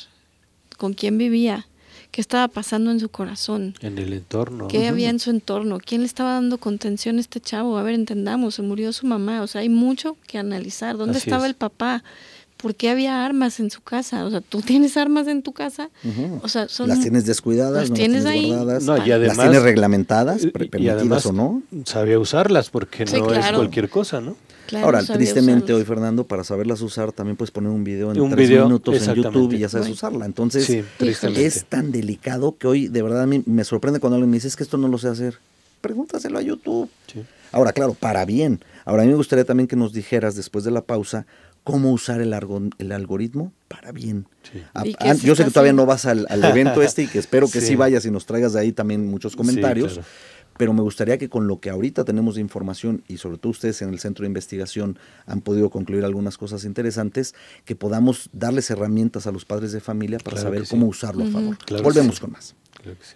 ¿con quién vivía? ¿Qué estaba pasando en su corazón? En el entorno. ¿Qué había en su entorno? ¿Quién le estaba dando contención a este chavo? A ver, entendamos, se murió su mamá. O sea, hay mucho que analizar. ¿Dónde Así estaba es. el papá? ¿Por qué había armas en su casa? O sea, ¿tú tienes armas en tu casa? O sea, son... las tienes descuidadas, las no tienes las tienes ahí. guardadas, No, y Las además, las tienes reglamentadas, y permitidas además o no. sabía usarlas porque Sí, no es cualquier cosa, ¿no? Claro, Ahora, tristemente hoy. Fernando, para saberlas usar, también puedes poner un video en Un tres video, minutos en. YouTube y ya sabes usarla. Entonces, Sí, es tan delicado que hoy, de verdad, a mí me sorprende cuando alguien me dice, es que esto no lo sé hacer. Pregúntaselo a YouTube. Sí. Ahora, claro, para bien. Ahora, a mí me gustaría también que nos dijeras, después de la pausa, cómo usar el, algoritmo para bien. Sí. A- ¿Y qué an- se yo sé que todavía no vas al, al evento este y que espero que sí. Sí. vayas y nos traigas de ahí también muchos comentarios. claro. Pero me gustaría que con lo que ahorita tenemos de información y sobre todo ustedes en el centro de investigación han podido concluir algunas cosas interesantes, que podamos darles herramientas a los padres de familia para Claro saber cómo usarlo a favor. Claro Volvemos sí. con más. Creo que sí.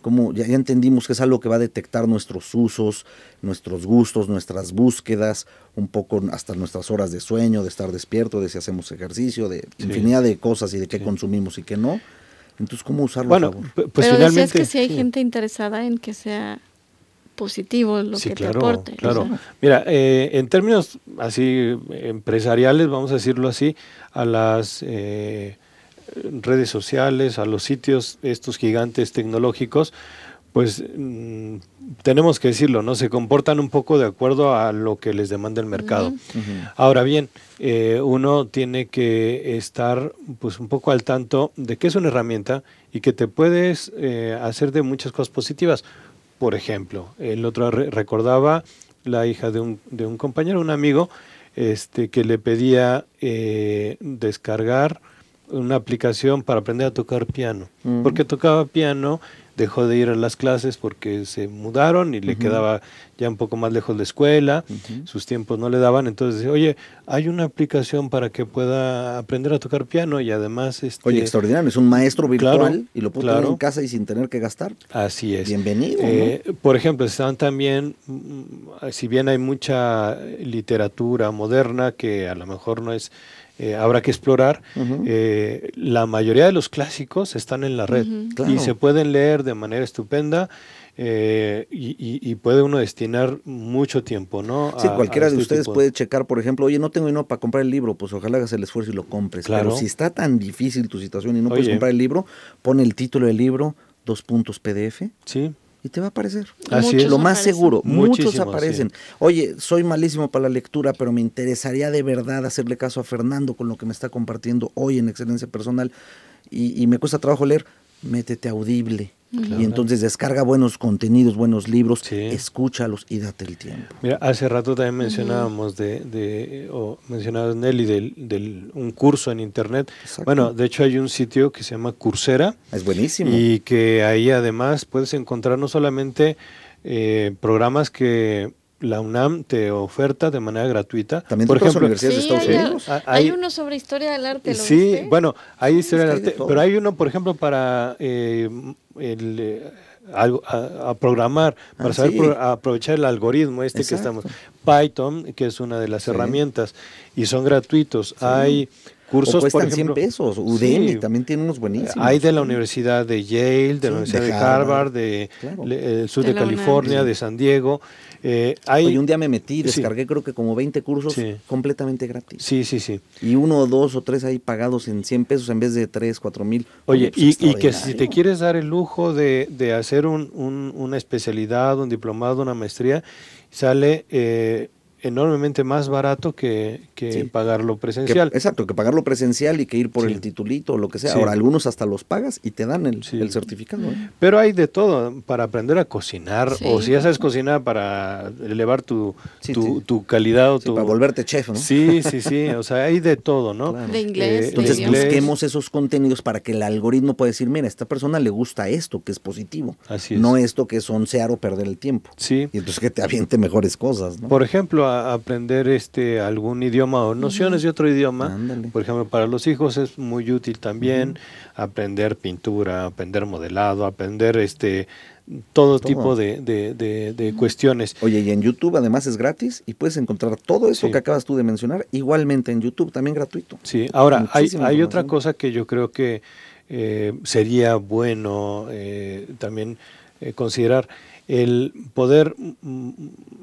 ¿Cómo, ya, ya entendimos que es algo que va a detectar nuestros usos, nuestros gustos, nuestras búsquedas, un poco hasta nuestras horas de sueño, de estar despierto, de si hacemos ejercicio, de Sí. infinidad de cosas y de qué Sí. consumimos y qué no. Entonces, ¿cómo usarlo Bueno, a favor? pues Pero finalmente. decías que sí hay sí. gente interesada en que sea positivo lo Sí, que claro, te aporte. o claro. sea, Mira, eh, en términos así empresariales, vamos a decirlo así, a las eh, redes sociales, a los sitios, estos gigantes tecnológicos, pues mm, tenemos que decirlo, ¿no? Se comportan un poco de acuerdo a lo que les demanda el mercado. Ahora bien, eh, uno tiene que estar pues un poco al tanto de que es una herramienta y que te puedes eh, hacer de muchas cosas positivas. Por ejemplo, el otro re- recordaba la hija de un, de un compañero, un amigo, este, que le pedía eh, descargar una aplicación para aprender a tocar piano. Porque tocaba piano, dejó de ir a las clases porque se mudaron y le quedaba ya un poco más lejos la escuela, sus tiempos no le daban, entonces oye, hay una aplicación para que pueda aprender a tocar piano y además... Este, Oye, extraordinario, es un maestro virtual Claro, y lo puedo tener claro. en casa y sin tener que gastar. Así es. Bienvenido, ¿no? Eh, Por ejemplo, están también, mm, si bien hay mucha literatura moderna que a lo mejor no es, eh, habrá que explorar, eh, la mayoría de los clásicos están en la red. Claro. y se pueden leer de manera estupenda. eh, y, y- y puede uno destinar mucho tiempo, ¿no? Sí, a- cualquiera a de este ustedes tipo puede checar, por ejemplo, oye, no tengo dinero para comprar el libro, pues ojalá hagas el esfuerzo y lo compres. Claro. Pero si está tan difícil tu situación y no puedes comprar el libro, pon el título del libro, dos puntos PDF, Sí, y te va a aparecer. Así Muchos es. Lo más aparecen. seguro, muchos aparecen. Oye, soy malísimo para la lectura, pero me interesaría de verdad hacerle caso a Fernando con lo que me está compartiendo hoy en Excelencia Personal y, y me cuesta trabajo leer, métete a Audible. Y entonces descarga buenos contenidos, buenos libros, Sí. escúchalos y date el tiempo. Mira, hace rato también mencionábamos de, de o mencionabas Nelly del, del un curso en internet. Exacto. Bueno, de hecho hay un sitio que se llama Coursera Es buenísimo. y que ahí además puedes encontrar no solamente eh, programas que la UNAM te oferta de manera gratuita. También por ejemplo, universidades de Estados hay, Unidos. Ah, hay hay- uno sobre historia del arte, ¿lo Sí, viste? bueno, hay historia del de arte, pero hay uno, por ejemplo, para eh, el, eh, algo- a, a programar, para Ah, saber sí. pro- aprovechar el algoritmo este Exacto. que estamos. Python, que es una de las Sí. herramientas, y son gratuitos. Hay cursos, o cuestan por ejemplo, 100 pesos. Udemy también tiene unos buenísimos. Hay de la Universidad de Yale, de la Universidad de, Harvard, de, el sur de, California, de San Diego. Eh, hay, un día me metí, descargué creo que como 20 cursos completamente gratis. Sí, sí, sí. Y uno, dos o tres ahí pagados en 100 pesos en vez de 3, 4 mil. Oye, pues y, que si te quieres dar el lujo de, de hacer un, una especialidad, un diplomado, una maestría, sale... Eh, enormemente más barato que, que pagarlo presencial. exacto, que pagarlo presencial y que ir por el titulito o lo que sea. Ahora, algunos hasta los pagas y te dan el, el certificado. ¿eh? Pero hay de todo, para aprender a cocinar, o si ya sabes cocinar para elevar tu, tu, calidad o tu... para volverte chef, ¿no? Sí, sí, sí, o sea, hay de todo, ¿no? De inglés. Eh, entonces busquemos esos contenidos para que el algoritmo pueda decir, mira, a esta persona le gusta esto, que es positivo. Así es. No esto que es oncear o perder el tiempo. Sí. Y entonces que te aviente mejores cosas, ¿no? Por ejemplo, aprender este algún idioma o nociones de otro idioma. Por ejemplo, para los hijos es muy útil también aprender pintura, aprender modelado, aprender este todo, tipo de, de, cuestiones. Oye, y en YouTube además es gratis y puedes encontrar todo eso que acabas tú de mencionar igualmente en YouTube, también gratuito. Sí, ahora hay, hay otra cosa que yo creo que eh, sería bueno eh, también eh, considerar el poder mm,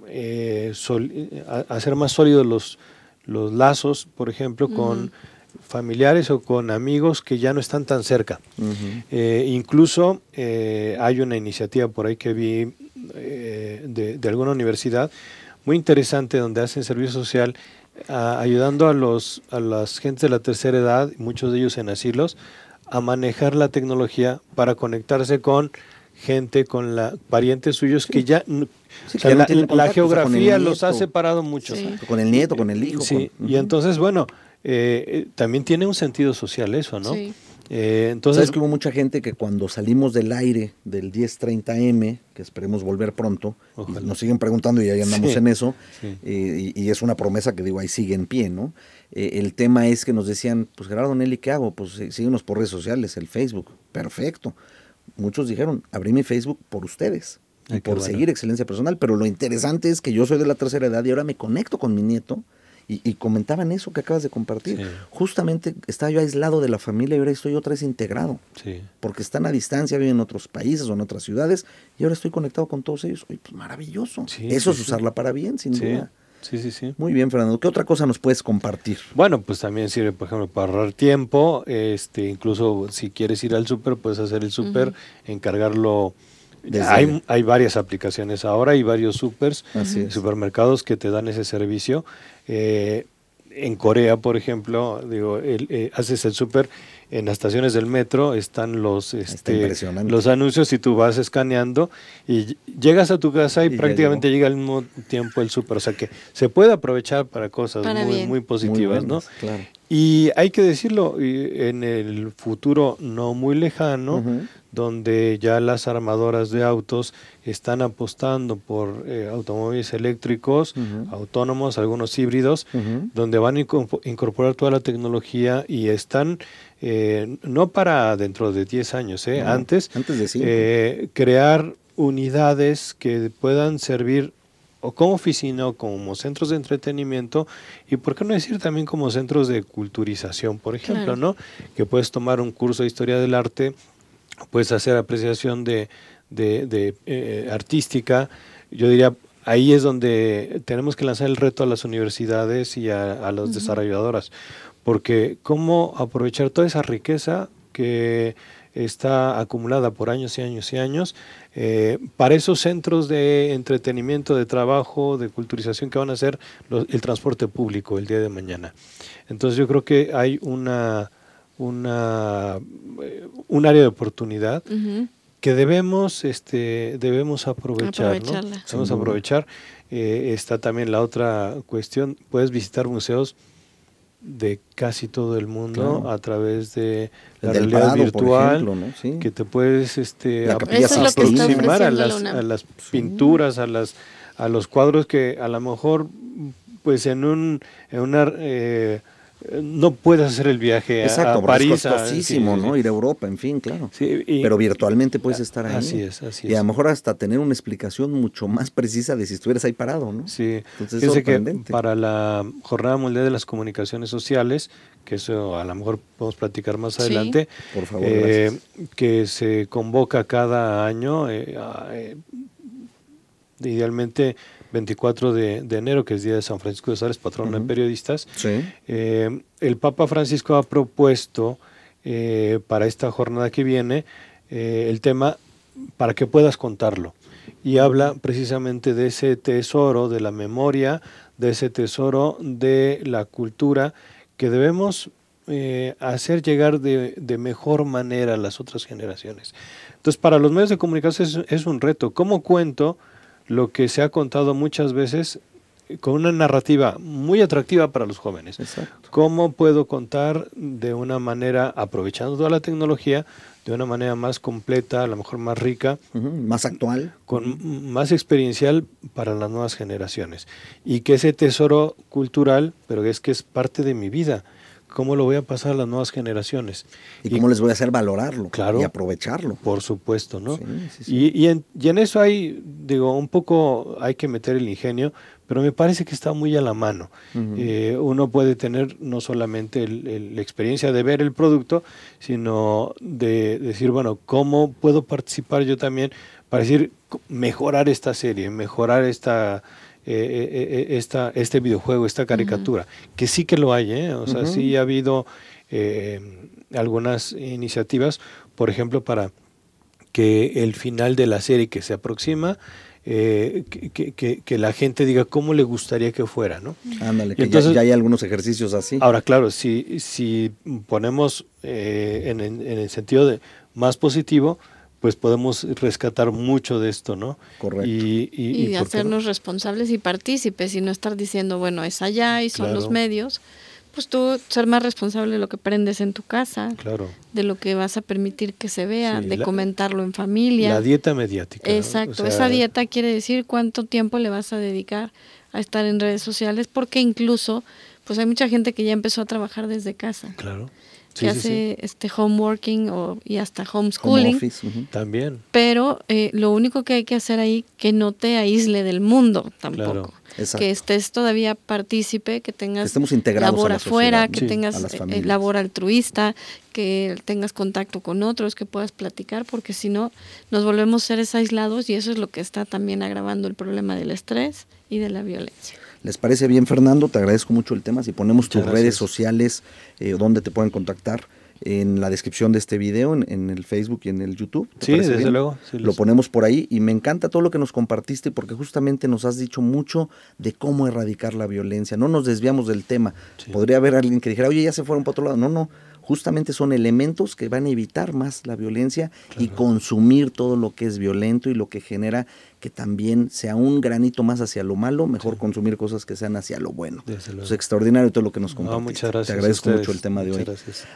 eh, hacer más sólidos los, los lazos, por ejemplo, con familiares o con amigos que ya no están tan cerca. Eh, incluso eh, hay una iniciativa por ahí que vi de, alguna universidad muy interesante donde hacen servicio social ayudando a, los, a las gentes de la tercera edad, muchos de ellos en asilos, a manejar la tecnología para conectarse con gente, con la parientes suyos que ya la, geografía los ha separado mucho. Con el nieto, con el hijo. Sí, y entonces, bueno, eh, eh, también tiene un sentido social eso, ¿no? Eh, entonces, Sabes que hubo mucha gente que cuando salimos del aire del 1030M, que esperemos volver pronto, nos siguen preguntando y ahí andamos en eso, y, es una promesa que digo, ahí sigue en pie, ¿no? el tema es que nos decían, pues Gerardo Nelly, ¿qué hago? Pues síguenos por redes sociales, el Facebook, perfecto muchos dijeron, abrí mi Facebook por ustedes y por seguir excelencia personal, pero lo interesante es que yo soy de la tercera edad y ahora me conecto con mi nieto y, comentaban eso que acabas de compartir. Justamente estaba yo aislado de la familia y ahora estoy otra vez integrado, porque están a distancia, viven en otros países o en otras ciudades y ahora estoy conectado con todos ellos. Oye, pues maravilloso. eso es usarla para bien, sin duda. Sí, sí, sí. Muy bien, Fernando. ¿Qué otra cosa nos puedes compartir? Bueno, pues también sirve, por ejemplo, para ahorrar tiempo. Este, incluso si quieres ir al súper, puedes hacer el súper, encargarlo. Hay, hay, varias aplicaciones ahora y varios supers, supermercados que te dan ese servicio. Eh, en Corea, por ejemplo, digo, eh, haces el súper en las estaciones del metro están los este, los anuncios y tú vas escaneando y llegas a tu casa y, prácticamente llega al mismo tiempo el súper, o sea que se puede aprovechar para cosas muy, muy positivas, ¿no? Y hay que decirlo, en el futuro no muy lejano, donde ya las armadoras de autos están apostando por eh, automóviles eléctricos, autónomos, algunos híbridos, donde van a incorporar toda la tecnología y están, eh, no para dentro de 10 años, eh, antes, antes de eh, crear unidades que puedan servir o como oficina o como centros de entretenimiento y por qué no decir también como centros de culturización, por ejemplo, ¿no? Que puedes tomar un curso de historia del arte puedes hacer apreciación de, de, eh, artística. Yo diría, ahí es donde tenemos que lanzar el reto a las universidades y a, las desarrolladoras, porque cómo aprovechar toda esa riqueza que está acumulada por años y años y años eh, para esos centros de entretenimiento, de trabajo, de culturización que van a ser el transporte público el día de mañana. Entonces yo creo que hay una una, eh, un área de oportunidad que debemos, este, debemos aprovechar. ¿no? Debemos aprovechar. Eh, está también la otra cuestión, puedes visitar museos de casi todo el mundo a través de la realidad virtual que te puedes este, aproximar a las, a las pinturas, a las a los cuadros que a lo mejor pues en un en una eh, no puedes hacer el viaje Exacto, a, París. Es costosísimo, ¿no? Ir a Europa, en fin, claro. Pero virtualmente puedes estar ahí. Así es, así es. Y a lo mejor hasta tener una explicación mucho más precisa de si estuvieras ahí parado, ¿no? Sí. Entonces, que para la Jornada Mundial de las Comunicaciones Sociales, que eso a lo mejor podemos platicar más adelante, por favor, eh, que se convoca cada año, eh, eh, idealmente 24 de, enero, que es Día de San Francisco de Sales, patrono de periodistas, eh, el Papa Francisco ha propuesto eh, para esta jornada que viene eh, el tema para que puedas contarlo. Y habla precisamente de ese tesoro de la memoria, de ese tesoro de la cultura que debemos hacer llegar de, mejor manera a las otras generaciones. Entonces, para los medios de comunicación es, es un reto. ¿Cómo cuento? Lo que se ha contado muchas veces con una narrativa muy atractiva para los jóvenes. ¿Cómo puedo contar de una manera, aprovechando toda la tecnología, de una manera más completa, a lo mejor más rica, más actual, con más experiencial para las nuevas generaciones? Y que ese tesoro cultural, pero es que es parte de mi vida, ¿Cómo lo voy a pasar a las nuevas generaciones? ¿Y, cómo les voy a hacer valorarlo y aprovecharlo? Por supuesto, ¿no? Y, y, en, eso hay, digo, un poco hay que meter el ingenio, pero me parece que está muy a la mano. Eh, uno puede tener no solamente la experiencia de ver el producto, sino de decir, bueno, ¿cómo puedo participar yo también para decir, mejorar esta serie, mejorar esta eh, eh, eh, esta, este videojuego, esta caricatura, que sí que lo hay, ¿eh? o sea, sí ha habido algunas iniciativas, por ejemplo, para que el final de la serie que se aproxima, que, que, la gente diga cómo le gustaría que fuera, ¿no? Ándale, que entonces, ya, hay algunos ejercicios así. Ahora, claro, si, si ponemos en, en, el sentido de más positivo, pues podemos rescatar mucho de esto, ¿no? Correcto. Y, hacernos responsables y partícipes y no estar diciendo, bueno, es allá y son los medios. Pues tú ser más responsable de lo que prendes en tu casa, claro. de lo que vas a permitir que se vea, de comentarlo en familia. La dieta mediática. Exacto, esa dieta quiere decir cuánto tiempo le vas a dedicar a estar en redes sociales, porque incluso, pues hay mucha gente que ya empezó a trabajar desde casa. Claro que hace este homeworking o, y hasta homeschooling. También. Pero eh, lo único que hay que hacer ahí, que no te aísle del mundo tampoco. Que estés todavía partícipe, que tengas labor afuera, que tengas eh, labor altruista, que tengas contacto con otros, que puedas platicar, porque si no, nos volvemos seres aislados y eso es lo que está también agravando el problema del estrés y de la violencia. ¿Les parece bien, Fernando? Te agradezco mucho el tema. Si ponemos tus redes sociales, eh, donde te pueden contactar, en la descripción de este video, en, el Facebook y en el YouTube. Sí, desde luego. lo ponemos por ahí y me encanta todo lo que nos compartiste porque justamente nos has dicho mucho de cómo erradicar la violencia. No nos desviamos del tema. Podría haber alguien que dijera, oye, ya se fueron para otro lado. No, no justamente son elementos que van a evitar más la violencia y consumir todo lo que es violento y lo que genera que también sea un granito más hacia lo malo, mejor consumir cosas que sean hacia lo bueno. Es extraordinario todo lo que nos compartiste. muchas gracias. Te agradezco mucho el tema de hoy.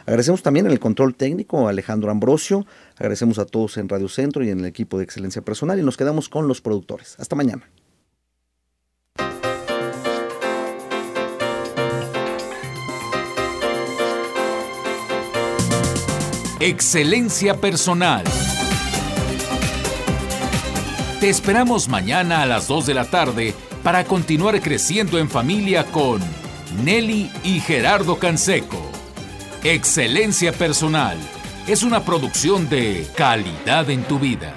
Agradecemos también el control técnico a Alejandro Ambrosio, agradecemos a todos en Radio Centro y en el equipo de Excelencia Personal y nos quedamos con los productores. Hasta mañana. Excelencia Personal. Te esperamos mañana a las 2 de la tarde para continuar creciendo en familia con Nelly y Gerardo Canseco. Excelencia Personal es una producción de calidad en tu vida.